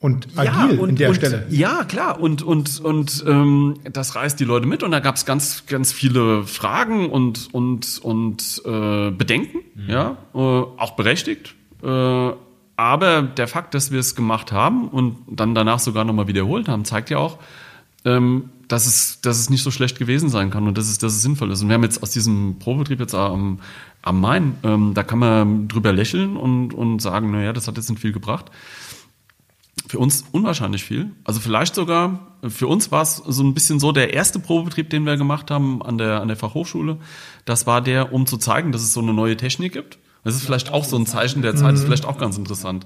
und agil ja, und, in der und, Stelle. Ja, klar. Und, und, und ähm, das reißt die Leute mit. Und da gab es ganz, ganz viele Fragen und, und, und äh, Bedenken, mhm. ja, äh, auch berechtigt. Äh, aber der Fakt, dass wir es gemacht haben und dann danach sogar nochmal wiederholt haben, zeigt ja auch, ähm, dass, es, dass es nicht so schlecht gewesen sein kann und dass es, dass es sinnvoll ist. Und wir haben jetzt aus diesem Probetrieb jetzt am, am Main, ähm, da kann man drüber lächeln und, und sagen, naja, das hat jetzt nicht viel gebracht für uns unwahrscheinlich viel. Also vielleicht sogar, für uns war es so ein bisschen so der erste Probebetrieb, den wir gemacht haben an der, an der Fachhochschule. Das war der, um zu zeigen, dass es so eine neue Technik gibt. Das ist vielleicht auch so ein Zeichen der Zeit, das ist vielleicht auch ganz interessant.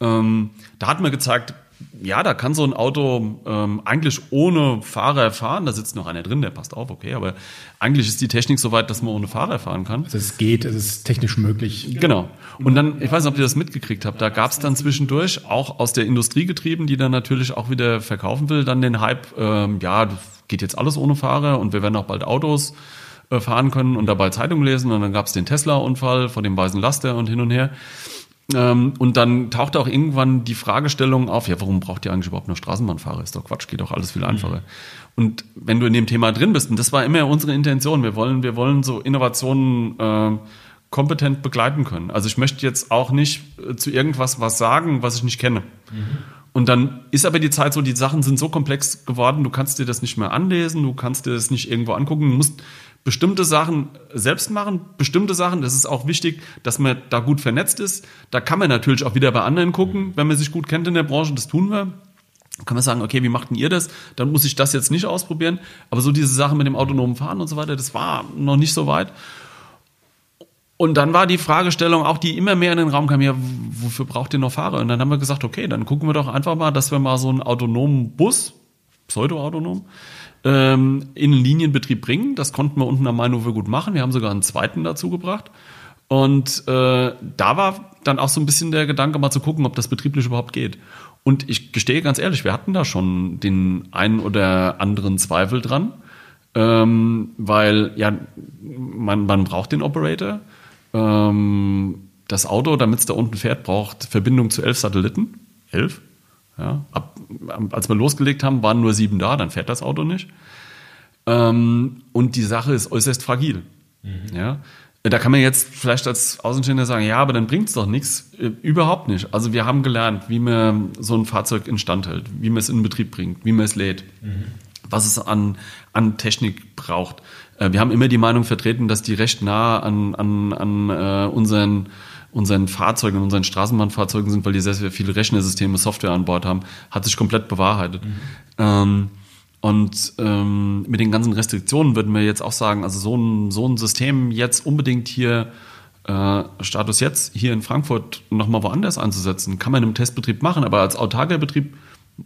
Ähm, da hat man gezeigt, ja, da kann so ein Auto ähm, eigentlich ohne Fahrer fahren. Da sitzt noch einer drin, der passt auf, okay. Aber eigentlich ist die Technik so weit, dass man ohne Fahrer fahren kann. Also es geht, es ist technisch möglich. Genau. Und dann, ich weiß nicht, ob ihr das mitgekriegt habt, da gab es dann zwischendurch auch aus der Industrie getrieben, die dann natürlich auch wieder verkaufen will, dann den Hype, ähm, ja, geht jetzt alles ohne Fahrer und wir werden auch bald Autos äh, fahren können und dabei Zeitung lesen. Und dann gab es den Tesla-Unfall vor dem weißen Laster und hin und her. Ähm, und dann taucht auch irgendwann die Fragestellung auf, ja, warum braucht ihr eigentlich überhaupt noch Straßenbahnfahrer? Ist doch Quatsch, geht doch alles viel einfacher. Mhm. Und wenn du in dem Thema drin bist, und das war immer unsere Intention, wir wollen, wir wollen so Innovationen äh, kompetent begleiten können. Also ich möchte jetzt auch nicht äh, zu irgendwas was sagen, was ich nicht kenne. Mhm. Und dann ist aber die Zeit so, die Sachen sind so komplex geworden, du kannst dir das nicht mehr anlesen, du kannst dir das nicht irgendwo angucken, du musst bestimmte Sachen selbst machen, bestimmte Sachen, das ist auch wichtig, dass man da gut vernetzt ist. Da kann man natürlich auch wieder bei anderen gucken, wenn man sich gut kennt in der Branche, das tun wir. Kann man sagen, okay, wie macht denn ihr das? Dann muss ich das jetzt nicht ausprobieren. Aber so diese Sachen mit dem autonomen Fahren und so weiter, das war noch nicht so weit. Und dann war die Fragestellung auch, die immer mehr in den Raum kam, ja, wofür braucht ihr noch Fahrer? Und dann haben wir gesagt, okay, dann gucken wir doch einfach mal, dass wir mal so einen autonomen Bus, pseudo-autonom, ähm, in den Linienbetrieb bringen. Das konnten wir unten am Mainufer gut machen. Wir haben sogar einen zweiten dazu gebracht. Und äh, da war dann auch so ein bisschen der Gedanke, mal zu gucken, ob das betrieblich überhaupt geht. Und ich gestehe ganz ehrlich, wir hatten da schon den einen oder anderen Zweifel dran, ähm, weil ja, man, man braucht den Operator. Ähm, das Auto, damit es da unten fährt, braucht Verbindung zu elf Satelliten. Elf? Ja, ab, als wir losgelegt haben, waren nur sieben da, dann fährt das Auto nicht. Ähm, und die Sache ist äußerst fragil. Mhm. Ja, da kann man jetzt vielleicht als Außenstehender sagen, ja, aber dann bringt es doch nichts. Äh, überhaupt nicht. Also wir haben gelernt, wie man so ein Fahrzeug instand hält, wie man es in Betrieb bringt, wie man es lädt, mhm. was es an, an Technik braucht. Äh, wir haben immer die Meinung vertreten, dass die recht nah an, an, an äh, unseren unseren Fahrzeugen, unseren Straßenbahnfahrzeugen sind, weil die sehr, sehr viele Rechnersysteme, Software an Bord haben, hat sich komplett bewahrheitet. Mhm. Ähm, und ähm, mit den ganzen Restriktionen würden wir jetzt auch sagen, also so ein, so ein System jetzt unbedingt hier, äh, Status jetzt, hier in Frankfurt nochmal woanders einzusetzen, kann man im Testbetrieb machen, aber als autarker Betrieb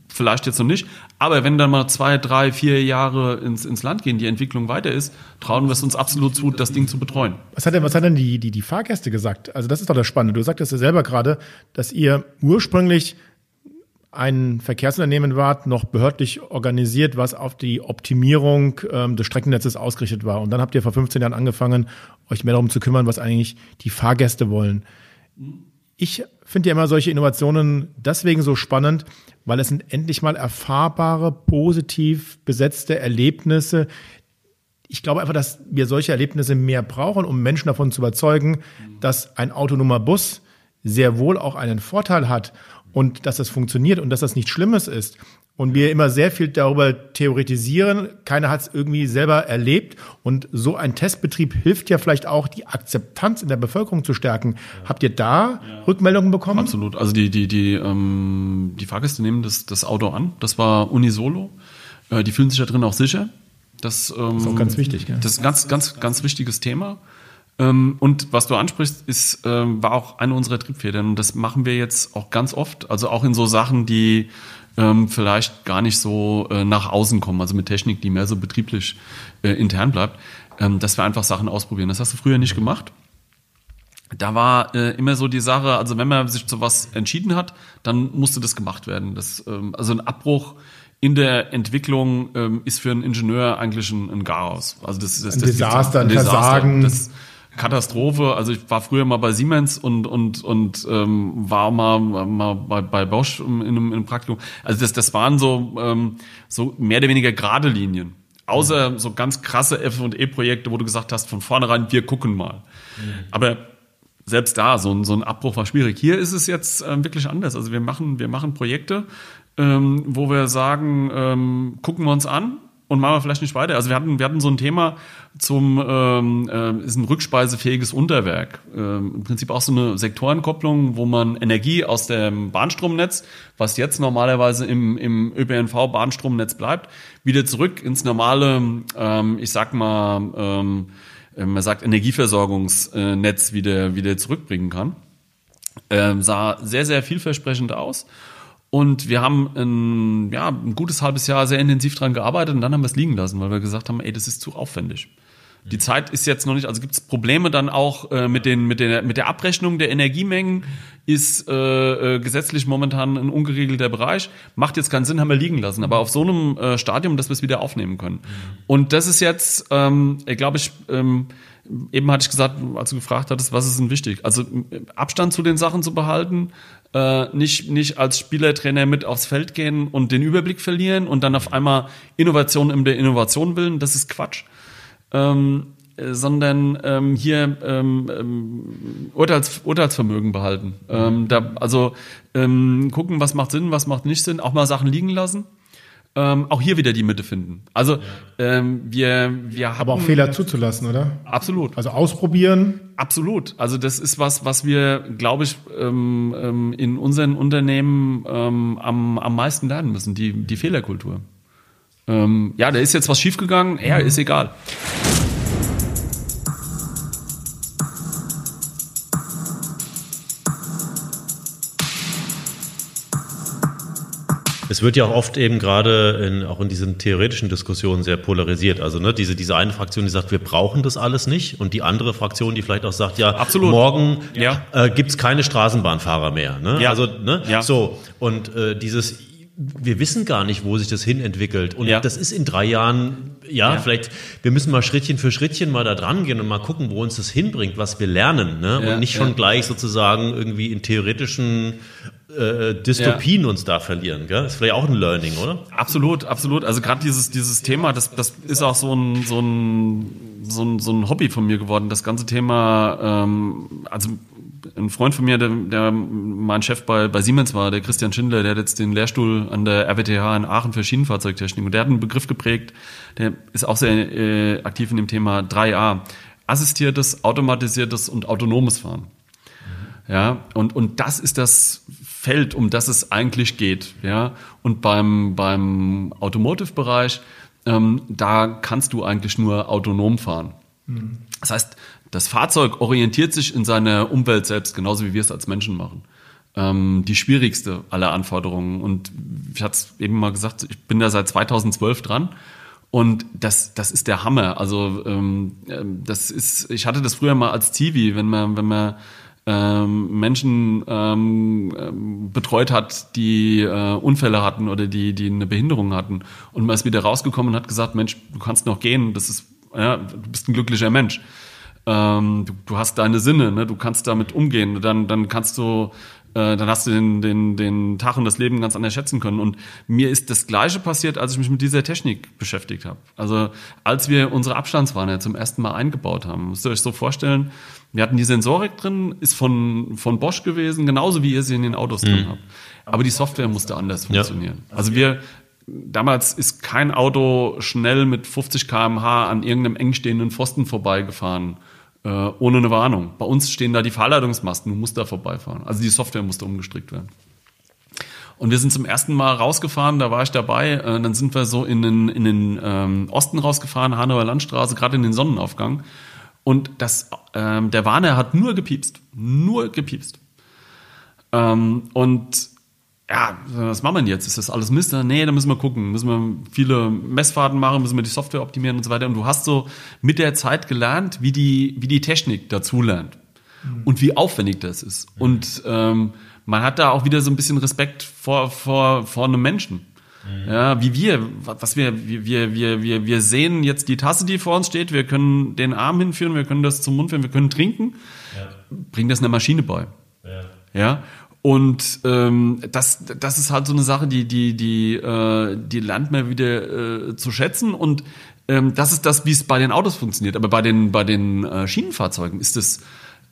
vielleicht jetzt noch nicht. Aber wenn dann mal zwei, drei, vier Jahre ins, ins Land gehen, die Entwicklung weiter ist, trauen wir es uns absolut zu, das Ding zu betreuen. Was hat denn, was hat denn die, die, die Fahrgäste gesagt? Also das ist doch das Spannende. Du sagtest ja selber gerade, dass ihr ursprünglich ein Verkehrsunternehmen wart, noch behördlich organisiert, was auf die Optimierung ähm, des Streckennetzes ausgerichtet war. Und dann habt ihr vor 15 Jahren angefangen, euch mehr darum zu kümmern, was eigentlich die Fahrgäste wollen. Ich finde ja immer solche Innovationen deswegen so spannend, weil es sind endlich mal erfahrbare, positiv besetzte Erlebnisse. Ich glaube einfach, dass wir solche Erlebnisse mehr brauchen, um Menschen davon zu überzeugen, dass ein autonomer Bus sehr wohl auch einen Vorteil hat und dass das funktioniert und dass das nichts Schlimmes ist. Und wir immer sehr viel darüber theoretisieren. Keiner hat es irgendwie selber erlebt. Und so ein Testbetrieb hilft ja vielleicht auch, die Akzeptanz in der Bevölkerung zu stärken. Ja. Habt ihr da ja. Rückmeldungen bekommen? Absolut. Also die, die, die, ähm, die Fahrgäste nehmen das, das Auto an. Das war unisolo. Äh, die fühlen sich da drin auch sicher. Das, ähm, das ist auch ganz wichtig. Gell? Das ist ein ganz, ganz, ganz wichtiges Thema. Ähm, und was du ansprichst, ist, ähm, war auch eine unserer Triebfedern. Und das machen wir jetzt auch ganz oft. Also auch in so Sachen, die ähm, vielleicht gar nicht so äh, nach außen kommen, also mit Technik, die mehr so betrieblich äh, intern bleibt, ähm, dass wir einfach Sachen ausprobieren. Das hast du früher nicht gemacht. Da war äh, immer so die Sache, also wenn man sich zu was entschieden hat, dann musste das gemacht werden. Das, ähm, also ein Abbruch in der Entwicklung ähm, ist für einen Ingenieur eigentlich ein, ein Garaus. Also das, das, ein das Desaster, ein Desaster, Versagen. Das, Katastrophe. Also ich war früher mal bei Siemens und und und ähm, war mal mal bei, bei Bosch in einem, in einem Praktikum. Also das das waren so ähm, so mehr oder weniger gerade Linien. Außer so ganz krasse F&E-Projekte, wo du gesagt hast, von vornherein, wir gucken mal. Mhm. Aber selbst da, so ein, so ein Abbruch war schwierig. Hier ist es jetzt ähm, wirklich anders. Also wir machen, wir machen Projekte, ähm, wo wir sagen, ähm, gucken wir uns an, und machen wir vielleicht nicht weiter. Also wir hatten, wir hatten so ein Thema zum, ähm, äh, ist ein rückspeisefähiges Unterwerk. Ähm, Im Prinzip auch so eine Sektorenkopplung, wo man Energie aus dem Bahnstromnetz, was jetzt normalerweise im, im ÖPNV-Bahnstromnetz bleibt, wieder zurück ins normale, ähm, ich sag mal, ähm, äh, man sagt Energieversorgungsnetz wieder, wieder zurückbringen kann. Ähm, sah sehr, sehr vielversprechend aus und wir haben ein, ja, ein gutes halbes Jahr sehr intensiv dran gearbeitet und dann haben wir es liegen lassen, weil wir gesagt haben, ey, das ist zu aufwendig. Die Zeit ist jetzt noch nicht, also gibt es Probleme dann auch äh, mit, den, mit, der, mit der Abrechnung der Energiemengen, ist äh, äh, gesetzlich momentan ein ungeregelter Bereich, macht jetzt keinen Sinn, haben wir liegen lassen, aber auf so einem äh, Stadium, dass wir es wieder aufnehmen können. Und das ist jetzt, ähm, glaube ich, ähm, eben hatte ich gesagt, als du gefragt hattest, was ist denn wichtig? Also Abstand zu den Sachen zu behalten, äh, nicht, nicht als Spielertrainer mit aufs Feld gehen und den Überblick verlieren und dann auf einmal Innovation in der Innovation bilden, das ist Quatsch. Ähm, äh, sondern ähm, hier ähm, ähm, Urteils, Urteilsvermögen behalten. Ähm, da, also ähm, gucken, was macht Sinn, was macht nicht Sinn, auch mal Sachen liegen lassen ähm, auch hier wieder die Mitte finden. Also ähm, wir, wir haben aber auch Fehler zuzulassen, oder? Absolut. Also ausprobieren. Absolut. Also das ist was, was wir, glaube ich, ähm, ähm, in unseren Unternehmen ähm, am, am meisten lernen müssen. Die, die Fehlerkultur. Ähm, ja, da ist jetzt was schiefgegangen. Ja, ist egal. Es wird ja auch oft eben gerade in, auch in diesen theoretischen Diskussionen sehr polarisiert. Also ne, diese, diese eine Fraktion, die sagt, wir brauchen das alles nicht. Und die andere Fraktion, die vielleicht auch sagt, ja, Absolut. morgen ja. äh, gibt keine Straßenbahnfahrer mehr. Ne? Ja. Also, ne? Ja. So, und äh, dieses wir wissen gar nicht, wo sich das hin entwickelt. Und ja. das ist in drei Jahren, ja, ja, vielleicht, wir müssen mal Schrittchen für Schrittchen mal da dran gehen und mal gucken, wo uns das hinbringt, was wir lernen. Ne? Ja, und nicht schon gleich sozusagen irgendwie in theoretischen äh, Dystopien ja. uns da verlieren. Gell? Das ist vielleicht auch ein Learning, oder? Absolut, absolut. Also gerade dieses, dieses Thema, das, das ist auch so ein, so, ein, so, ein, so ein Hobby von mir geworden. Das ganze Thema, ähm, also ein Freund von mir, der, der mein Chef bei, bei Siemens war, der Christian Schindler, der hat jetzt den Lehrstuhl an der RWTH in Aachen für Schienenfahrzeugtechnik und der hat einen Begriff geprägt, der ist auch sehr äh, aktiv in dem Thema 3a. Assistiertes, automatisiertes und autonomes Fahren. Ja, und, und das ist das Feld, um das es eigentlich geht. Ja, und beim, beim Automotive-Bereich, ähm, da kannst du eigentlich nur autonom fahren. Mhm. Das heißt, das Fahrzeug orientiert sich in seiner Umwelt selbst, genauso wie wir es als Menschen machen. ähm, die schwierigste aller Anforderungen. Und ich hatte es eben mal gesagt, ich bin da seit 2012 dran. Und das, das ist der Hammer. Also ähm, ähm, das ist, ich hatte das früher mal als Zivi, wenn man, wenn man ähm, Menschen ähm, ähm, betreut hat, die äh, Unfälle hatten oder die, die eine Behinderung hatten. Und man ist wieder rausgekommen und hat gesagt, Mensch, du kannst noch gehen, das ist, ja, du bist ein glücklicher Mensch. Ähm, du, du hast deine Sinne, ne? du kannst damit umgehen, dann, dann kannst du äh, dann hast du den, den, den Tag und das Leben ganz anders schätzen können. Und mir ist das Gleiche passiert, als ich mich mit dieser Technik beschäftigt habe. Also als wir unsere Abstandswarner zum ersten Mal eingebaut haben, müsst ihr euch so vorstellen, wir hatten die Sensorik drin, ist von, von Bosch gewesen, genauso wie ihr sie in den Autos mhm. drin habt. Aber die Software musste anders funktionieren. Ja. Also wir, damals ist kein Auto schnell mit 50 kmh an irgendeinem eng stehenden Pfosten vorbeigefahren äh, ohne eine Warnung. Bei uns stehen da die Fahrleitungsmasten, du musst da vorbeifahren. Also die Software musste umgestrickt werden. Und wir sind zum ersten Mal rausgefahren, da war ich dabei. Äh, dann sind wir so in den, in den ähm, Osten rausgefahren, Hanauer Landstraße, gerade in den Sonnenaufgang. Und das, ähm, der Warner hat nur gepiepst. Nur gepiepst. Ähm, und ja, was machen wir denn jetzt? Ist das alles Mist? Nee, da müssen wir gucken. Müssen wir viele Messfahrten machen, müssen wir die Software optimieren und so weiter. Und du hast so mit der Zeit gelernt, wie die, wie die Technik dazu lernt. Mhm. Und wie aufwendig das ist. Mhm. Und ähm, man hat da auch wieder so ein bisschen Respekt vor, vor, vor einem Menschen. Mhm. Ja, wie wir, was wir, wir, wir, wir, wir sehen jetzt die Tasse, die vor uns steht, wir können den Arm hinführen, wir können das zum Mund führen, wir können trinken. Ja. Bringen das einer Maschine bei. Ja. ja. Und ähm, das, das ist halt so eine Sache, die, die, die, äh, die lernt man wieder äh, zu schätzen. Und ähm, das ist das, wie es bei den Autos funktioniert. Aber bei den, bei den äh, Schienenfahrzeugen ist es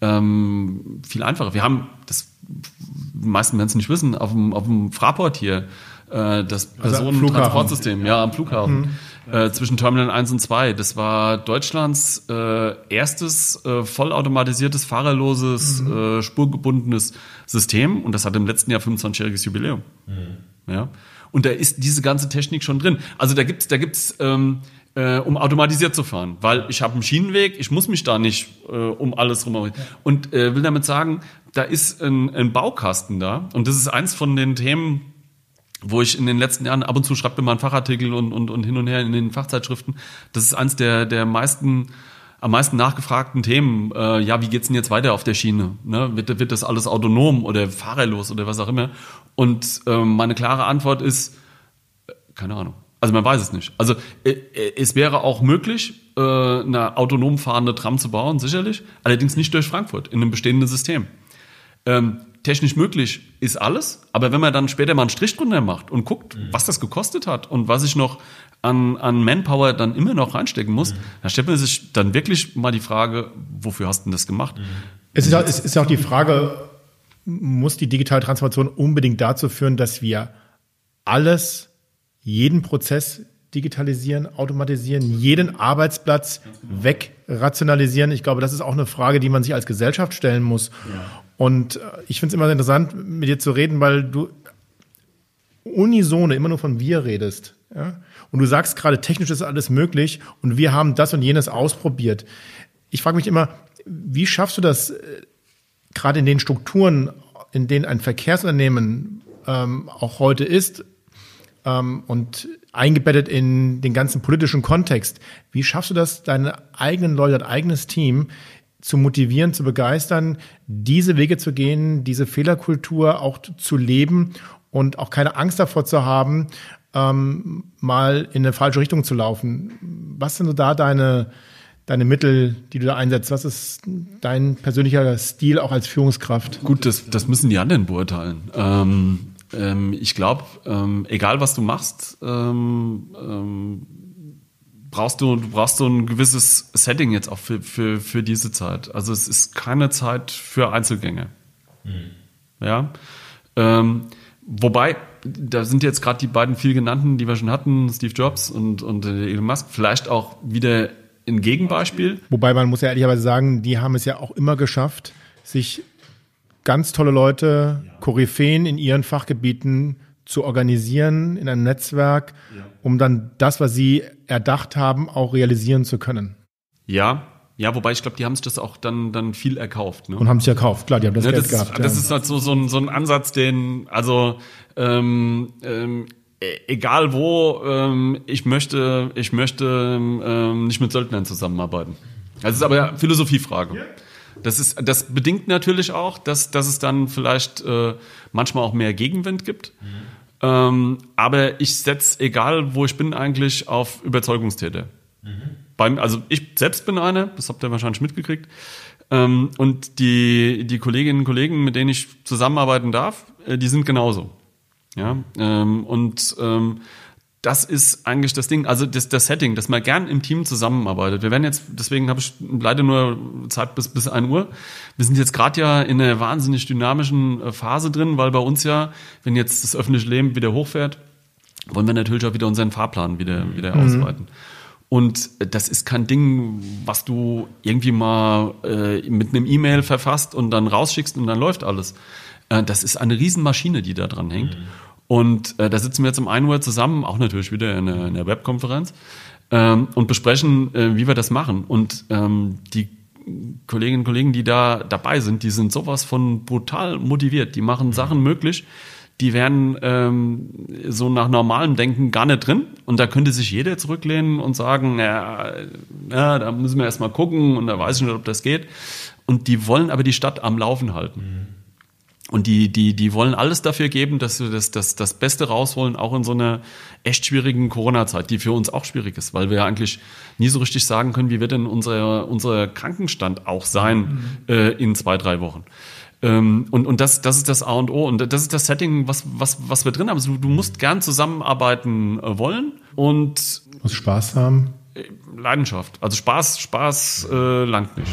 ähm, viel einfacher. Wir haben, das die meisten werden es nicht wissen, auf dem, auf dem Fraport hier äh, das also Personentransportsystem, ja, am Flughafen. Mhm äh, zwischen Terminal 1 und 2. Das war Deutschlands äh, erstes äh, vollautomatisiertes, fahrerloses, mhm. äh, spurgebundenes System und das hat im letzten Jahr 25-jähriges Jubiläum. Mhm. Ja? Und da ist diese ganze Technik schon drin. Also da gibt's, da gibt's ähm, äh, um automatisiert zu fahren, weil ich habe einen Schienenweg, ich muss mich da nicht äh, um alles rum. Ja. Und äh, will damit sagen, da ist ein, ein Baukasten da und das ist eins von den Themen, wo ich in den letzten Jahren ab und zu schreibt mir mal einen Fachartikel und, und, und hin und her in den Fachzeitschriften. Das ist eins der, der meisten, am meisten nachgefragten Themen. Äh, ja, wie geht's denn jetzt weiter auf der Schiene? Ne? Wird, wird das alles autonom oder fahrerlos oder was auch immer? Und äh, meine klare Antwort ist, äh, keine Ahnung. Also man weiß es nicht. Also äh, äh, es wäre auch möglich, eine autonom fahrende Tram zu bauen, sicherlich. Allerdings nicht durch Frankfurt, in einem bestehenden System. Ähm, technisch möglich ist alles, aber wenn man dann später mal einen Strich drunter macht und guckt, mhm. was das gekostet hat und was ich noch an, an Manpower dann immer noch reinstecken muss, mhm. dann stellt man sich dann wirklich mal die Frage, wofür hast du denn das gemacht? Mhm. Es ist, es ist auch die Frage, muss die digitale Transformation unbedingt dazu führen, dass wir alles, jeden Prozess digitalisieren, automatisieren, jeden Arbeitsplatz wegrationalisieren? Ich glaube, das ist auch eine Frage, die man sich als Gesellschaft stellen muss. Ja. Und äh, ich finde es immer interessant, mit dir zu reden, weil du unisone immer nur von wir redest. Ja? Und du sagst gerade, technisch ist alles möglich und wir haben das und jenes ausprobiert. Ich frage mich immer, wie schaffst du das äh, gerade in den Strukturen, in denen ein Verkehrsunternehmen ähm, auch heute ist ähm, und eingebettet in den ganzen politischen Kontext, wie schaffst du das, deine eigenen Leute, dein eigenes Team zu motivieren, zu begeistern, diese Wege zu gehen, diese Fehlerkultur auch zu leben und auch keine Angst davor zu haben, ähm, mal in eine falsche Richtung zu laufen. Was sind so da deine, deine Mittel, die du da einsetzt? Was ist dein persönlicher Stil auch als Führungskraft? Gut, das, das müssen die anderen beurteilen. Ähm, ähm, ich glaube, ähm, egal was du machst, ähm, ähm, brauchst du, du brauchst so ein gewisses Setting jetzt auch für, für, für diese Zeit. Also es ist keine Zeit für Einzelgänge. Mhm. Ja. Ähm, wobei, da sind jetzt gerade die beiden viel genannten, die wir schon hatten, Steve Jobs und, und Elon Musk, vielleicht auch wieder ein Gegenbeispiel. Wobei man muss ja ehrlicherweise sagen, die haben es ja auch immer geschafft, sich ganz tolle Leute, Koryphäen in ihren Fachgebieten zu organisieren in einem Netzwerk, ja. um dann das, was sie erdacht haben, auch realisieren zu können. Ja, Ja, wobei ich glaube, die haben sich das auch dann, dann viel erkauft. Ne? Und haben es ja gekauft, klar, die haben das Ja, Geld das, gehabt. ist, das ja. ist halt so, so, ein, so ein Ansatz, den, also ähm, ähm, e- egal wo, ähm, ich möchte, ich möchte ähm, nicht mit Söldnern zusammenarbeiten. Das ist aber ja Philosophiefrage. Das, ist, das bedingt natürlich auch, dass, dass es dann vielleicht äh, manchmal auch mehr Gegenwind gibt. Ähm, aber ich setze, egal wo ich bin, eigentlich auf Überzeugungstäter. Beim, also ich selbst bin einer, das habt ihr wahrscheinlich mitgekriegt. Ähm, und die, die Kolleginnen und Kollegen, mit denen ich zusammenarbeiten darf, äh, die sind genauso. Ja, ähm, und ähm, das ist eigentlich das Ding, also das, das Setting, dass man gern im Team zusammenarbeitet. Wir werden jetzt, deswegen habe ich leider nur Zeit bis, bis 1 Uhr. Wir sind jetzt gerade ja in einer wahnsinnig dynamischen äh, Phase drin, weil bei uns ja, wenn jetzt das öffentliche Leben wieder hochfährt, wollen wir natürlich auch wieder unseren Fahrplan wieder, wieder ausweiten. Und äh, das ist kein Ding, was du irgendwie mal äh, mit einem E-Mail verfasst und dann rausschickst und dann läuft alles. Äh, das ist eine Riesenmaschine, die da dran hängt. Und äh, da sitzen wir jetzt um 1 Uhr zusammen, auch natürlich wieder in einer, in einer Webkonferenz, ähm, und besprechen, äh, wie wir das machen. Und ähm, die Kolleginnen und Kollegen, die da dabei sind, die sind sowas von brutal motiviert. Die machen Sachen möglich, die wären ähm, so nach normalem Denken gar nicht drin. Und da könnte sich jeder zurücklehnen und sagen, ja, ja da müssen wir erst mal gucken und da weiß ich nicht, ob das geht. Und die wollen aber die Stadt am Laufen halten. Und die, die, die wollen alles dafür geben, dass wir das, das, das Beste rausholen, auch in so einer echt schwierigen Corona-Zeit, die für uns auch schwierig ist, weil wir ja eigentlich nie so richtig sagen können, wie wird denn unser, unser Krankenstand auch sein äh, in zwei, drei Wochen. Ähm, und und das, das ist das A und O. Und das ist das Setting, was, was, was wir drin haben. Also du, du musst gern zusammenarbeiten äh, wollen und Muss Spaß haben. äh, Leidenschaft. Also Spaß, Spaß äh, langt nicht.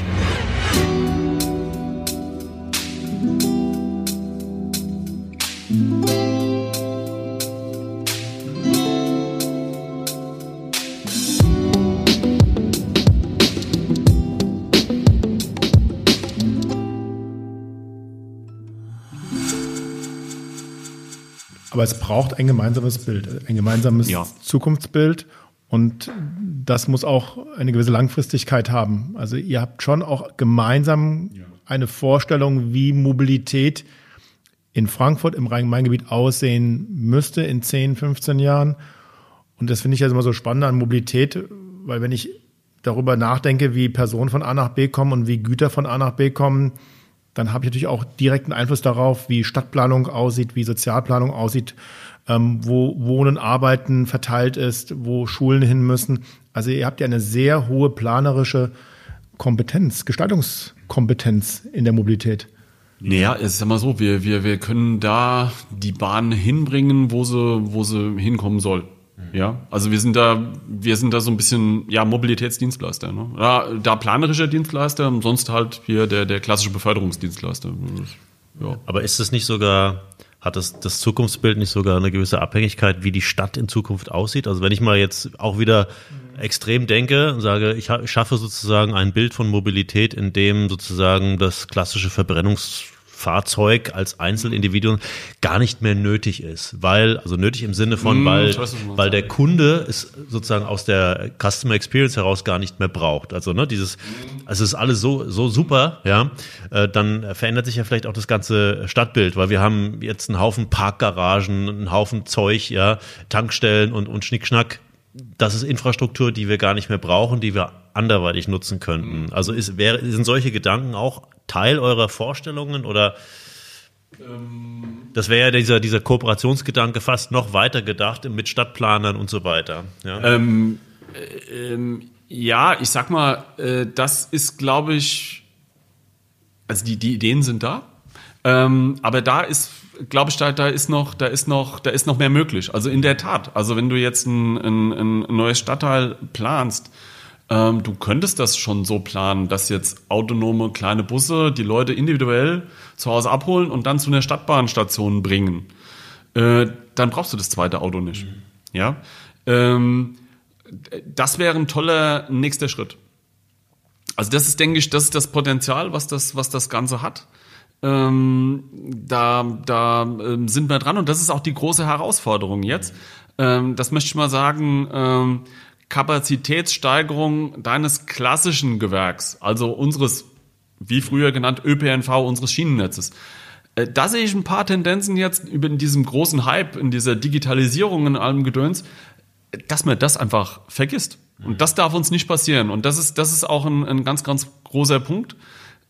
Es braucht ein gemeinsames Bild, ein gemeinsames Ja. Zukunftsbild. Und das muss auch eine gewisse Langfristigkeit haben. Also ihr habt schon auch gemeinsam eine Vorstellung, wie Mobilität in Frankfurt im Rhein-Main-Gebiet aussehen müsste in 10, 15 Jahren. Und das finde ich ja immer so spannend an Mobilität, weil wenn ich darüber nachdenke, wie Personen von A nach B kommen und wie Güter von A nach B kommen, dann habe ich natürlich auch direkten Einfluss darauf, wie Stadtplanung aussieht, wie Sozialplanung aussieht, ähm, wo Wohnen, Arbeiten verteilt ist, wo Schulen hin müssen. Also ihr habt ja eine sehr hohe planerische Kompetenz, Gestaltungskompetenz in der Mobilität. Naja, es ist ja mal so, wir, wir, wir können da die Bahn hinbringen, wo sie, wo sie hinkommen soll. Ja, also wir sind da, wir sind da so ein bisschen, ja, Mobilitätsdienstleister, ne? Ja, da planerischer Dienstleister, sonst halt hier der, der klassische Beförderungsdienstleister. Ja. Aber ist es nicht sogar, hat das, das Zukunftsbild nicht sogar eine gewisse Abhängigkeit, wie die Stadt in Zukunft aussieht? Also wenn ich mal jetzt auch wieder extrem denke und sage, ich ha- schaffe sozusagen ein Bild von Mobilität, in dem sozusagen das klassische Verbrennungsfahrzeug als Einzelindividuum gar nicht mehr nötig ist, weil, also nötig im Sinne von, Mm, weil, weiß, weil der Kunde es sozusagen aus der Customer Experience heraus gar nicht mehr braucht. Also ne, dieses, also es ist alles so so super, ja, äh, dann verändert sich ja vielleicht auch das ganze Stadtbild, weil wir haben jetzt einen Haufen Parkgaragen, einen Haufen Zeug, ja, Tankstellen und und Schnickschnack. Das ist Infrastruktur, die wir gar nicht mehr brauchen, die wir anderweitig nutzen könnten. Also ist, wäre, sind solche Gedanken auch Teil eurer Vorstellungen oder das wäre ja dieser, dieser Kooperationsgedanke fast noch weiter gedacht mit Stadtplanern und so weiter. Ja. Ähm, äh, ähm, ja, ich sag mal, äh, das ist, glaube ich, also die, die Ideen sind da, ähm, aber da ist, glaube ich, da, da ist noch, da ist noch, da ist noch mehr möglich. Also in der Tat, also wenn du jetzt ein, ein, ein neues Stadtteil planst, ähm, du könntest das schon so planen, dass jetzt autonome kleine Busse die Leute individuell zu Hause abholen und dann zu einer Stadtbahnstation bringen. Äh, dann brauchst du das zweite Auto nicht. Ja. Ähm, das wäre ein toller nächster Schritt. Also das ist, denke ich, das ist das Potenzial, was das, was das Ganze hat. Ähm, da da ähm, sind wir dran und das ist auch die große Herausforderung jetzt. Ähm, das möchte ich mal sagen. Ähm, Kapazitätssteigerung deines klassischen Gewerks, also unseres, wie früher genannt, ÖPNV, unseres Schienennetzes. Äh, da sehe ich ein paar Tendenzen jetzt über in diesem großen Hype, in dieser Digitalisierung in allem Gedöns, dass man das einfach vergisst. Und das darf uns nicht passieren. Und das ist, das ist auch ein, ein ganz, ganz großer Punkt.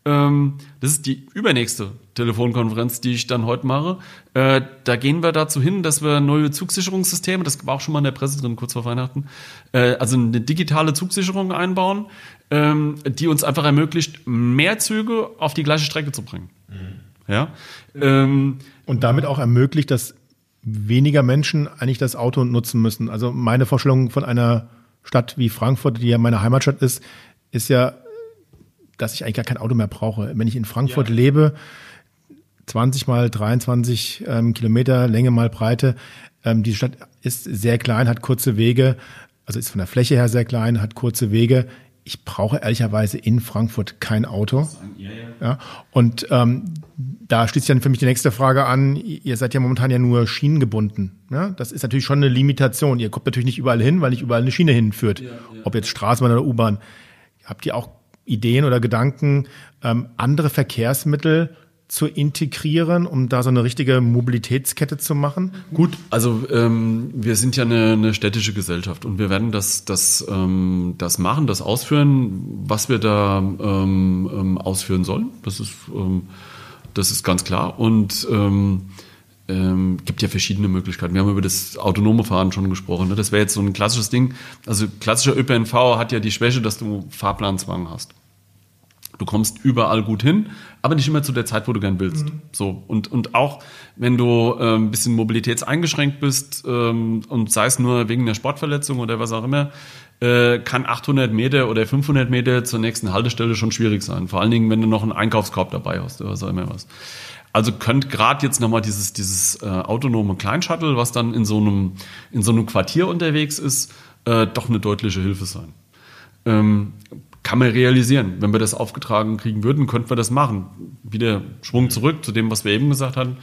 Ähm, das ist die übernächste Telefonkonferenz, die ich dann heute mache. Äh, da gehen wir dazu hin, dass wir neue Zugsicherungssysteme, das war auch schon mal in der Presse drin, kurz vor Weihnachten, äh, also eine digitale Zugsicherung einbauen, ähm, die uns einfach ermöglicht, mehr Züge auf die gleiche Strecke zu bringen. Mhm. Ja. Ähm, Und damit auch ermöglicht, dass weniger Menschen eigentlich das Auto nutzen müssen. Also meine Vorstellung von einer Stadt wie Frankfurt, die ja meine Heimatstadt ist, ist ja dass ich eigentlich gar kein Auto mehr brauche. Wenn ich in Frankfurt ja. lebe, 20 mal 23 ähm, Kilometer Länge mal Breite, ähm, die Stadt ist sehr klein, hat kurze Wege, also ist von der Fläche her sehr klein, hat kurze Wege. Ich brauche ehrlicherweise in Frankfurt kein Auto. Ja, ja. ja und ähm, da schließt dann für mich die nächste Frage an. Ihr seid ja momentan ja nur schienengebunden. Ja? Das ist natürlich schon eine Limitation. Ihr kommt natürlich nicht überall hin, weil nicht überall eine Schiene hinführt. Ob jetzt Straßenbahn oder U-Bahn. Habt ihr auch Ideen oder Gedanken, ähm, andere Verkehrsmittel zu integrieren, um da so eine richtige Mobilitätskette zu machen? Gut, also ähm, wir sind ja eine, eine städtische Gesellschaft und wir werden das, das, ähm, das machen, das ausführen, was wir da ähm, ähm ausführen sollen. Das ist, ähm, das ist ganz klar. Und ähm, ähm, gibt ja verschiedene Möglichkeiten. Wir haben über das autonome Fahren schon gesprochen. Ne? Das wäre jetzt so ein klassisches Ding. Also klassischer ÖPNV hat ja die Schwäche, dass du Fahrplanzwang hast. Du kommst überall gut hin, aber nicht immer zu der Zeit, wo du gern willst. Mhm. So und und auch wenn du äh, ein bisschen mobilitätseingeschränkt bist ähm, und sei es nur wegen einer Sportverletzung oder was auch immer, äh, kann 800 Meter oder 500 Meter zur nächsten Haltestelle schon schwierig sein. Vor allen Dingen, wenn du noch einen Einkaufskorb dabei hast oder was auch immer was. Also könnte gerade jetzt nochmal dieses, dieses äh, autonome Kleinshuttle, was dann in so einem, in so einem Quartier unterwegs ist, äh, doch eine deutliche Hilfe sein. Ähm, kann man realisieren. Wenn wir das aufgetragen kriegen würden, könnten wir das machen. Wieder Schwung zurück zu dem, was wir eben gesagt hatten.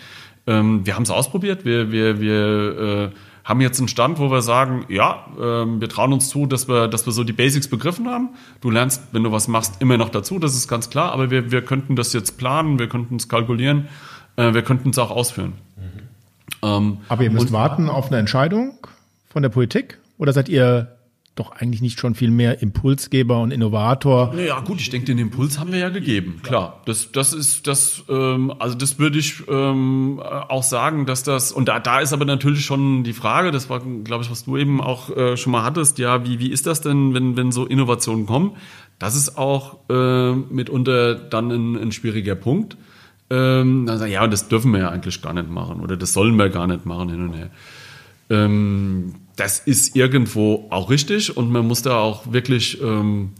Ähm, wir haben es ausprobiert. Wir, wir, wir äh, haben jetzt einen Stand, wo wir sagen, ja, ähm, wir trauen uns zu, dass wir, dass wir so die Basics begriffen haben. Du lernst, wenn du was machst, immer noch dazu, das ist ganz klar, aber wir, wir könnten das jetzt planen, wir könnten es kalkulieren, äh, wir könnten es auch ausführen. Mhm. Ähm, aber ihr müsst warten auf eine Entscheidung von der Politik oder seid ihr doch eigentlich nicht schon viel mehr Impulsgeber und Innovator. Naja, gut, ich denke, den Impuls haben wir ja gegeben. Klar, das, das ist das, ähm, also das würde ich ähm, auch sagen, dass das, und da, da ist aber natürlich schon die Frage, das war, glaube ich, was du eben auch äh, schon mal hattest, ja, wie, wie ist das denn, wenn, wenn so Innovationen kommen? Das ist auch äh, mitunter dann ein, ein schwieriger Punkt. Ähm, dann sagen, ja, das dürfen wir ja eigentlich gar nicht machen oder das sollen wir gar nicht machen hin und her. Ähm, das ist irgendwo auch richtig und man muss da auch wirklich, ähm,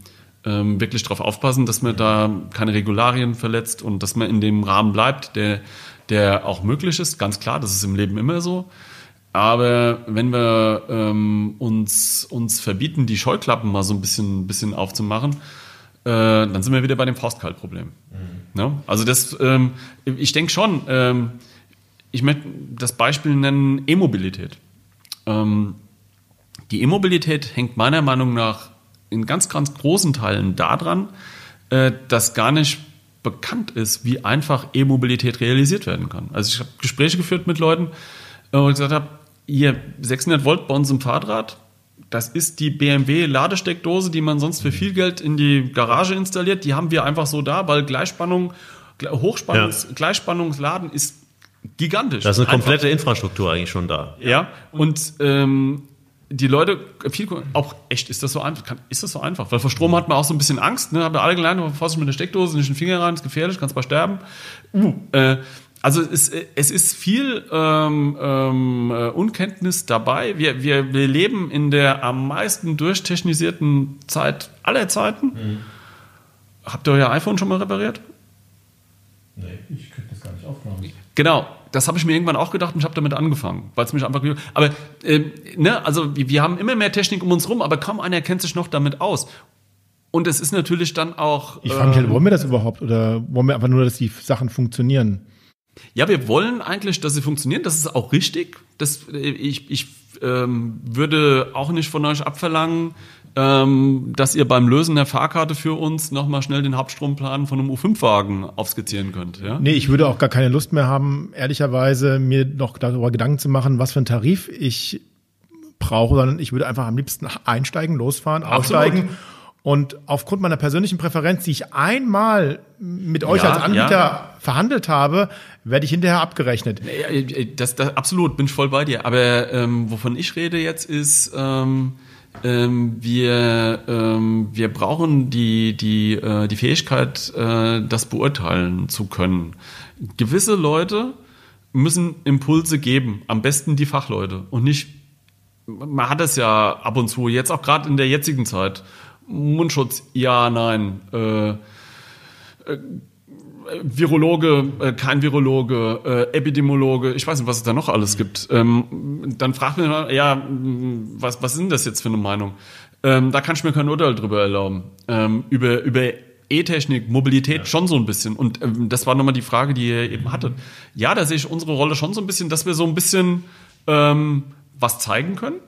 ähm, wirklich darauf aufpassen, dass man da keine Regularien verletzt und dass man in dem Rahmen bleibt, der, der auch möglich ist. Ganz klar, das ist im Leben immer so. Aber wenn wir ähm, uns, uns verbieten, die Scheuklappen mal so ein bisschen, bisschen aufzumachen, äh, dann sind wir wieder bei dem Faustkaltproblem. Mhm. Ja? Also das, ähm, ich denke schon, ähm, ich möchte das Beispiel nennen E-Mobilität. Die E-Mobilität hängt meiner Meinung nach in ganz, ganz großen Teilen daran, äh, dass gar nicht bekannt ist, wie einfach E-Mobilität realisiert werden kann. Also ich habe Gespräche geführt mit Leuten, äh, wo ich gesagt habe, hier 600 Volt bei uns im Fahrrad, das ist die BMW Ladesteckdose, die man sonst für viel Geld in die Garage installiert. Die haben wir einfach so da, weil Gleichspannung, Hochspannungs, ja. Gleichspannungsladen ist gigantisch. Da ist eine komplette einfach. Infrastruktur eigentlich schon da. Ja, und ähm, die Leute, viel, auch echt, ist das so einfach? Ist das so einfach? Weil vor Strom hat man auch so ein bisschen Angst, ne? Haben wir alle gelernt, Vorsicht mit der Steckdose, nicht den Finger rein, ist gefährlich, kannst mal sterben. Uh, äh, also es, es ist viel ähm, ähm, äh, Unkenntnis dabei. Wir, wir, wir leben in der am meisten durchtechnisierten Zeit aller Zeiten. Mhm. Habt ihr euer iPhone schon mal repariert? Nee, ich könnte das gar nicht aufmachen. Genau, das habe ich mir irgendwann auch gedacht und ich habe damit angefangen, weil es mich einfach. Aber äh, ne, also wir, wir haben immer mehr Technik um uns rum, aber kaum einer kennt sich noch damit aus. Und es ist natürlich dann auch. Ich frage mich halt, ähm, wollen wir das überhaupt oder wollen wir einfach nur, dass die Sachen funktionieren? Ja, wir wollen eigentlich, dass sie funktionieren. Das ist auch richtig. Das, ich ich ähm, würde auch nicht von euch abverlangen, ähm, dass ihr beim Lösen der Fahrkarte für uns nochmal schnell den Hauptstromplan von einem U5-Wagen aufskizzieren könnt. Ja? Nee, ich würde auch gar keine Lust mehr haben, ehrlicherweise mir noch darüber Gedanken zu machen, was für einen Tarif ich brauche, sondern ich würde einfach am liebsten einsteigen, losfahren, Absolut. aussteigen. Und aufgrund meiner persönlichen Präferenz, die ich einmal mit euch Ja, als Anbieter ja. verhandelt habe, werde ich hinterher abgerechnet. Ja, äh, Das, das, absolut, bin ich voll bei dir. Aber ähm, wovon ich rede jetzt ist, ähm, ähm, wir, ähm, wir brauchen die, die, äh, die Fähigkeit, äh, das beurteilen zu können. Gewisse Leute müssen Impulse geben, am besten die Fachleute und nicht, man hat es ja ab und zu, jetzt auch gerade in der jetzigen Zeit, Mundschutz, ja, nein, äh, Virologe, äh, kein Virologe, äh, Epidemiologe, ich weiß nicht, was es da noch alles gibt. Ähm, dann fragt man, ja, was, was ist denn das jetzt für eine Meinung? Ähm, da kann ich mir kein Urteil drüber erlauben. Ähm, über, über E-Technik, Mobilität schon so ein bisschen. Und ähm, das war nochmal die Frage, die ihr eben hattet. Ja, da sehe ich unsere Rolle schon so ein bisschen, dass wir so ein bisschen ähm, was zeigen können.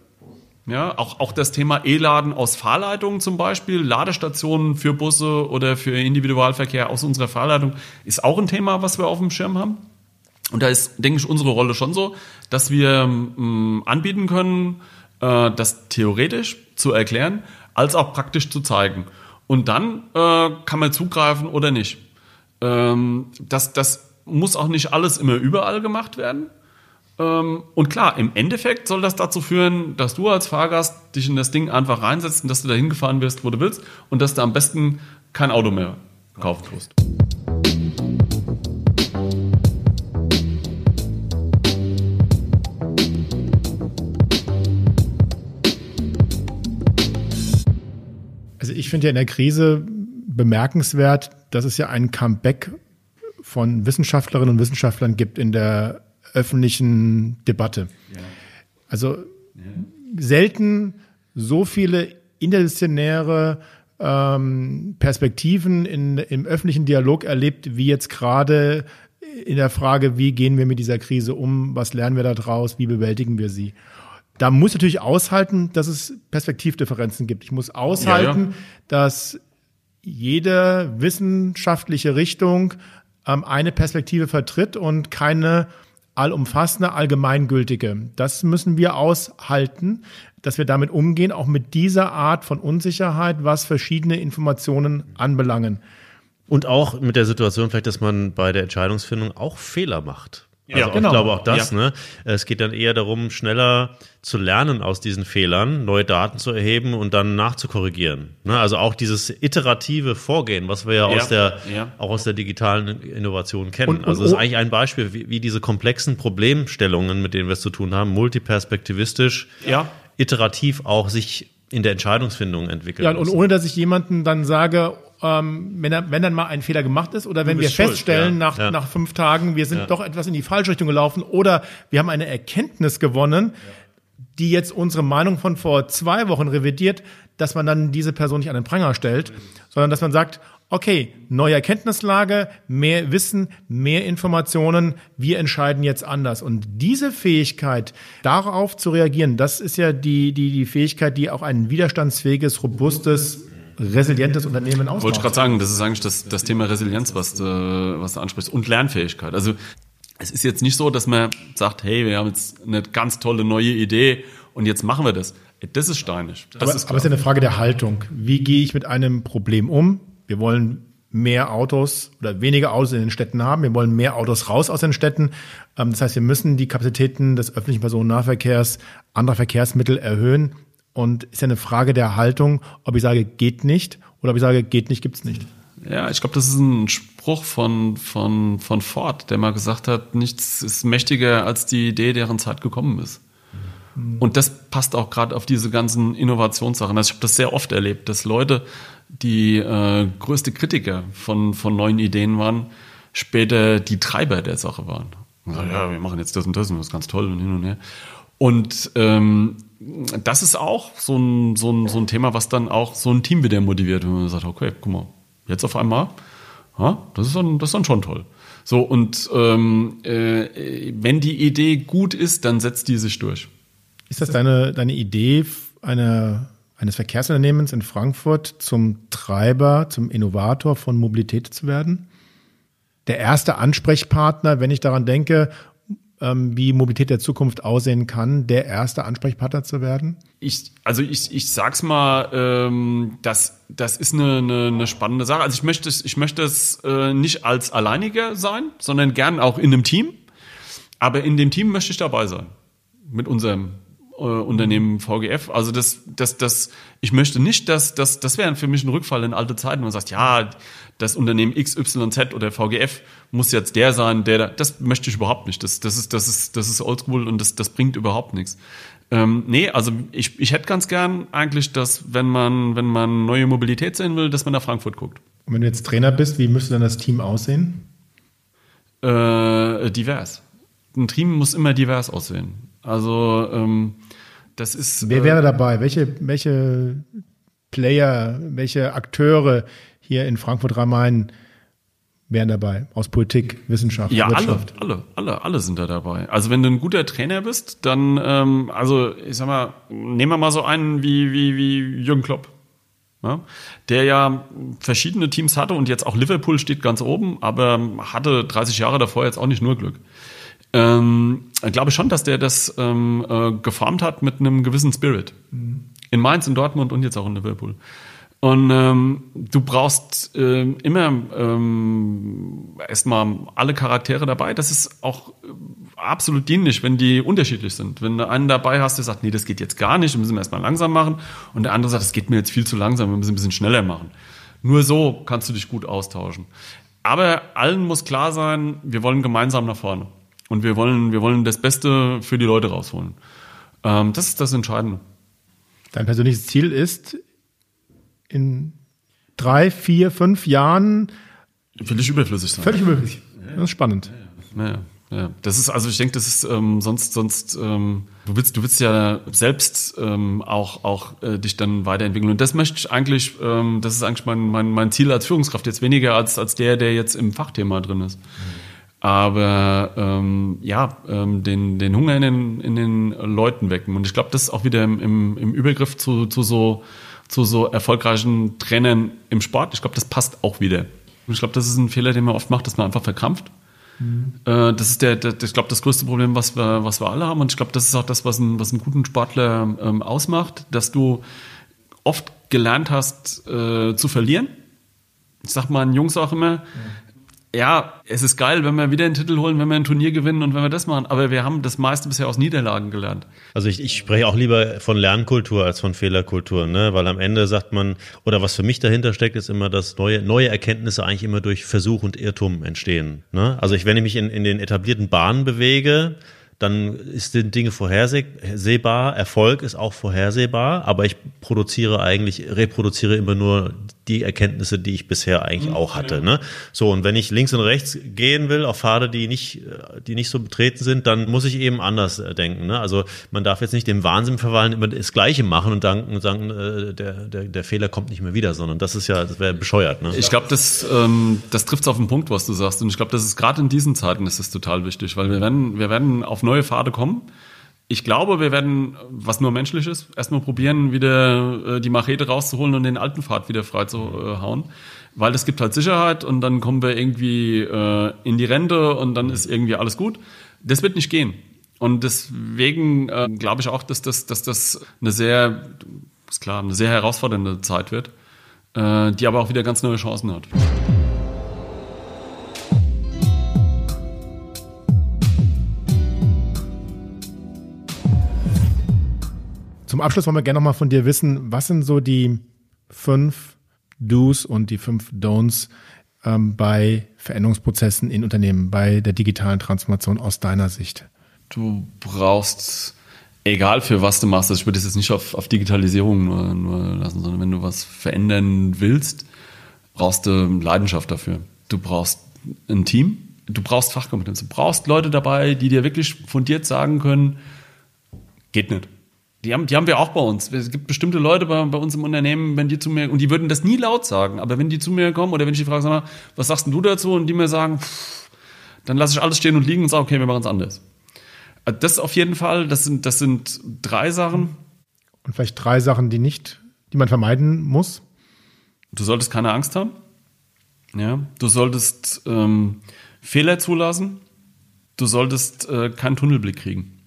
Ja, auch, auch das Thema E-Laden aus Fahrleitungen zum Beispiel, Ladestationen für Busse oder für Individualverkehr aus unserer Fahrleitung ist auch ein Thema, was wir auf dem Schirm haben. Und da ist, denke ich, unsere Rolle schon so, dass wir ähm, anbieten können, äh, das theoretisch zu erklären, als auch praktisch zu zeigen. Und dann äh, kann man zugreifen oder nicht. Ähm, das, das muss auch nicht alles immer überall gemacht werden. Ähm, und klar, im Endeffekt soll das dazu führen, dass du als Fahrgast dich in das Ding einfach reinsetzt und dass du dahin gefahren wirst, wo du willst und dass du am besten kein Auto mehr kaufen tust. Also ich finde ja in der Krise bemerkenswert, dass es ja ein Comeback von Wissenschaftlerinnen und Wissenschaftlern gibt in der öffentlichen Debatte. Also selten so viele interdisziplinäre ähm, Perspektiven in, im öffentlichen Dialog erlebt, wie jetzt gerade in der Frage, wie gehen wir mit dieser Krise um, was lernen wir daraus, wie bewältigen wir sie. Da muss ich natürlich aushalten, dass es Perspektivdifferenzen gibt. Ich muss aushalten, Ja, ja. dass jede wissenschaftliche Richtung ähm, eine Perspektive vertritt und keine allumfassende, allgemeingültige. Das müssen wir aushalten, dass wir damit umgehen, auch mit dieser Art von Unsicherheit, was verschiedene Informationen anbelangen. Und auch mit der Situation vielleicht, dass man bei der Entscheidungsfindung auch Fehler macht. Also Ja, auch, genau. ich glaube auch das, Ja. ne? Es geht dann eher darum, schneller zu lernen aus diesen Fehlern, neue Daten zu erheben und dann nachzukorrigieren. Ne? Also auch dieses iterative Vorgehen, was wir ja, Ja, aus der, ja. auch aus der digitalen Innovation kennen. Und- und- also das ist oh- eigentlich ein Beispiel, wie, wie diese komplexen Problemstellungen, mit denen wir es zu tun haben, multiperspektivistisch, Ja. iterativ auch sich in der Entscheidungsfindung entwickeln. Ja, und müssen. ohne dass ich jemanden dann sage, ähm, wenn, er, wenn dann mal ein Fehler gemacht ist oder wenn wir schuld, feststellen ja, nach, ja. nach fünf Tagen, wir sind Ja. doch etwas in die falsche Richtung gelaufen oder wir haben eine Erkenntnis gewonnen, die jetzt unsere Meinung von vor zwei Wochen revidiert, dass man dann diese Person nicht an den Pranger stellt, sondern dass man sagt, okay, neue Erkenntnislage, mehr Wissen, mehr Informationen, wir entscheiden jetzt anders. Und diese Fähigkeit, darauf zu reagieren, das ist ja die, die, die Fähigkeit, die auch ein widerstandsfähiges, robustes, resilientes Unternehmen ausmacht. Wollte ich gerade sagen, das ist eigentlich das, das Thema Resilienz, was du, was du ansprichst. Und Lernfähigkeit. Also es ist jetzt nicht so, dass man sagt, hey, wir haben jetzt eine ganz tolle neue Idee und jetzt machen wir das. Das ist steinig. Das aber, ist aber es ist ja eine Frage der Haltung. Wie gehe ich mit einem Problem um? Wir wollen mehr Autos oder weniger Autos in den Städten haben. Wir wollen mehr Autos raus aus den Städten. Ähm, Das heißt, wir müssen die Kapazitäten des öffentlichen Personennahverkehrs, anderer Verkehrsmittel erhöhen. Und ist ja eine Frage der Haltung, ob ich sage, geht nicht oder ob ich sage, geht nicht, gibt's nicht. Ja, ich glaube, das ist ein Spruch von, von, von Ford, der mal gesagt hat, nichts ist mächtiger als die Idee, deren Zeit gekommen ist. Und das passt auch gerade auf diese ganzen Innovationssachen. Also ich habe das sehr oft erlebt, dass Leute, die äh, größte Kritiker von, von neuen Ideen waren, später die Treiber der Sache waren. Sagen, ja, wir machen jetzt das und das und das ist ganz toll und hin und her. Und ähm, das ist auch so ein, so, ein, so ein Thema, was dann auch so ein Team wieder motiviert, wenn man sagt, okay, guck mal, jetzt auf einmal, ja, das ist dann, das ist dann schon toll. So, und ähm, äh, wenn die Idee gut ist, dann setzt die sich durch. Ist das deine, deine Idee einer, eines Verkehrsunternehmens in Frankfurt zum Treiber, zum Innovator von Mobilität zu werden? Der erste Ansprechpartner, wenn ich daran denke, wie Mobilität der Zukunft aussehen kann, der erste Ansprechpartner zu werden? Ich, also ich, ich sag's mal, ähm, das, das ist eine, eine, eine spannende Sache. Also ich möchte es, ich möchte es äh, nicht als Alleiniger sein, sondern gern auch in einem Team. Aber in dem Team möchte ich dabei sein. Mit unserem Unternehmen VGF. Also das, das, das, ich möchte nicht, dass das, das wäre für mich ein Rückfall in alte Zeiten. Man sagt, ja, das Unternehmen XYZ oder VGF muss jetzt der sein, der, das möchte ich überhaupt nicht. Das, das ist, das ist, das ist oldschool und das, das bringt überhaupt nichts. Ähm, nee, also ich, ich hätte ganz gern eigentlich, dass wenn man, wenn man neue Mobilität sehen will, dass man nach Frankfurt guckt. Und wenn du jetzt Trainer bist, wie müsste dann das Team aussehen? Äh, divers. Ein Team muss immer divers aussehen. Also ähm, das ist. Wer wäre dabei? Welche, welche Player, welche Akteure hier in Frankfurt Rhein-Main wären dabei? Aus Politik, Wissenschaft, ja, Wirtschaft? alle, alle, alle, alle sind da dabei. Also wenn du ein guter Trainer bist, dann, ähm, also ich sag mal, nehmen wir mal so einen wie, wie, wie Jürgen Klopp. Ja, der ja verschiedene Teams hatte und jetzt auch Liverpool steht ganz oben, aber hatte 30 Jahre davor jetzt auch nicht nur Glück. Ähm, ich glaube schon, dass der das ähm, äh, geformt hat mit einem gewissen Spirit. Mhm. In Mainz, in Dortmund und jetzt auch in Liverpool. Und ähm, du brauchst äh, immer ähm, erstmal alle Charaktere dabei. Das ist auch absolut dienlich, wenn die unterschiedlich sind. Wenn du einen dabei hast, der sagt, nee, das geht jetzt gar nicht, wir müssen erstmal langsam machen. Und der andere sagt, das geht mir jetzt viel zu langsam, wir müssen ein bisschen schneller machen. Nur so kannst du dich gut austauschen. Aber allen muss klar sein, wir wollen gemeinsam nach vorne. Und wir wollen, wir wollen das Beste für die Leute rausholen. Ähm, das ist das Entscheidende. Dein persönliches Ziel ist, in drei, vier, fünf Jahren völlig überflüssig sein. Völlig überflüssig. Das ist spannend. Ja, ja. Ja, das ist, also ich denke, das ist ähm, sonst, sonst, ähm, du willst, du willst ja selbst ähm, auch, auch äh, dich dann weiterentwickeln. Und das möchte ich eigentlich, ähm, das ist eigentlich mein, mein, mein Ziel als Führungskraft, jetzt weniger als, als der, der jetzt im Fachthema drin ist. Mhm. Aber ähm, ja, ähm, den, den Hunger in den, in den Leuten wecken. Und ich glaube, das ist auch wieder im, im, im Übergriff zu, zu, so, zu so erfolgreichen Trainern im Sport. Ich glaube, das passt auch wieder. Und ich glaube, das ist ein Fehler, den man oft macht, dass man einfach verkrampft. Mhm. Äh, das ist der, der ich glaube, das größte Problem, was wir, was wir alle haben. Und ich glaube, das ist auch das, was, ein, was einen guten Sportler ähm, ausmacht, dass du oft gelernt hast äh, zu verlieren. Ich sag mal Jungs auch immer, ja ja, es ist geil, wenn wir wieder einen Titel holen, wenn wir ein Turnier gewinnen und wenn wir das machen. Aber wir haben das meiste bisher aus Niederlagen gelernt. Also ich, ich spreche auch lieber von Lernkultur als von Fehlerkultur, ne? Weil am Ende sagt man, oder was für mich dahinter steckt, ist immer, dass neue, neue Erkenntnisse eigentlich immer durch Versuch und Irrtum entstehen. Ne? Also ich, wenn ich mich in, in den etablierten Bahnen bewege, dann ist den Dinge vorhersehbar. Erfolg ist auch vorhersehbar, aber ich produziere eigentlich, reproduziere immer nur die Erkenntnisse, die ich bisher eigentlich mhm, auch hatte. Ne? So, und wenn ich links und rechts gehen will auf Pfade, die nicht, die nicht so betreten sind, dann muss ich eben anders äh, denken. Ne? Also man darf jetzt nicht dem Wahnsinn verfallen, immer das Gleiche machen und dann sagen, äh, der, der, der Fehler kommt nicht mehr wieder, sondern das ist ja, das wäre bescheuert. Ne? Ich glaube, das, ähm, das trifft es auf den Punkt, was du sagst. Und ich glaube, das ist gerade in diesen Zeiten ist das total wichtig, weil wir werden, wir werden auf neue Pfade kommen. Ich glaube, wir werden, was nur menschlich ist, erstmal probieren, wieder äh, die Machete rauszuholen und den alten Pfad wieder frei zu äh. Weil es gibt halt Sicherheit und dann kommen wir irgendwie äh, in die Rente und dann ist irgendwie alles gut. Das wird nicht gehen. Und deswegen äh, glaube ich auch, dass das, dass das eine sehr, ist klar, eine sehr herausfordernde Zeit wird, äh, die aber auch wieder ganz neue Chancen hat. Zum Abschluss wollen wir gerne nochmal von dir wissen, was sind so die fünf Do's und die fünf Don'ts ähm, bei Veränderungsprozessen in Unternehmen, bei der digitalen Transformation aus deiner Sicht? Du brauchst, egal für was du machst, also ich würde es jetzt nicht auf, auf Digitalisierung nur, nur lassen, sondern wenn du was verändern willst, brauchst du Leidenschaft dafür. Du brauchst ein Team, du brauchst Fachkompetenz, du brauchst Leute dabei, die dir wirklich fundiert sagen können, geht nicht die haben, die haben wir auch bei uns. Es gibt bestimmte Leute bei, bei uns im Unternehmen, wenn die zu mir, und die würden das nie laut sagen, aber wenn die zu mir kommen oder wenn ich die frage, sag mal, was sagst denn du dazu? Und die mir sagen, pff, Dann lasse ich alles stehen und liegen und sage, okay, wir machen es anders. Äh, Das auf jeden Fall, das sind, das sind drei Sachen. Und vielleicht drei Sachen, die nicht, die man vermeiden muss. Du solltest keine Angst haben. Ja, du solltest ähm, Fehler zulassen. Du solltest äh, keinen Tunnelblick kriegen.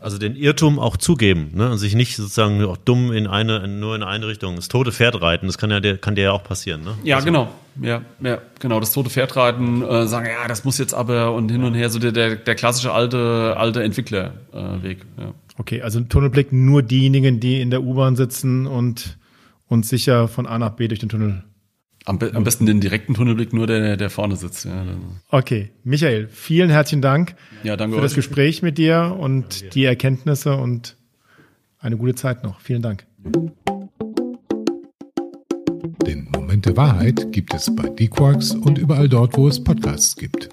Also den Irrtum auch zugeben, ne? Und sich nicht sozusagen auch dumm in eine, nur in eine Richtung. Das tote Pferd reiten, das kann ja der, kann dir ja auch passieren, ne? Ja, genau. Ja, ja, genau. Das tote Pferd reiten, äh, sagen, ja, das muss jetzt aber und hin und her, so der, der, der klassische alte, alte Entwicklerweg. Äh, Weg, ja. Okay, also Tunnelblick nur diejenigen, die in der U-Bahn sitzen und, und sicher von A nach B durch den Tunnel. Am, be am besten den direkten Tunnelblick, nur der, der vorne sitzt. Ja, Okay, Michael, vielen herzlichen Dank ja danke für das euch. Gespräch mit dir und die Erkenntnisse und eine gute Zeit noch. Vielen Dank. Den Moment der Wahrheit gibt es bei D-Quarks und überall dort, wo es Podcasts gibt.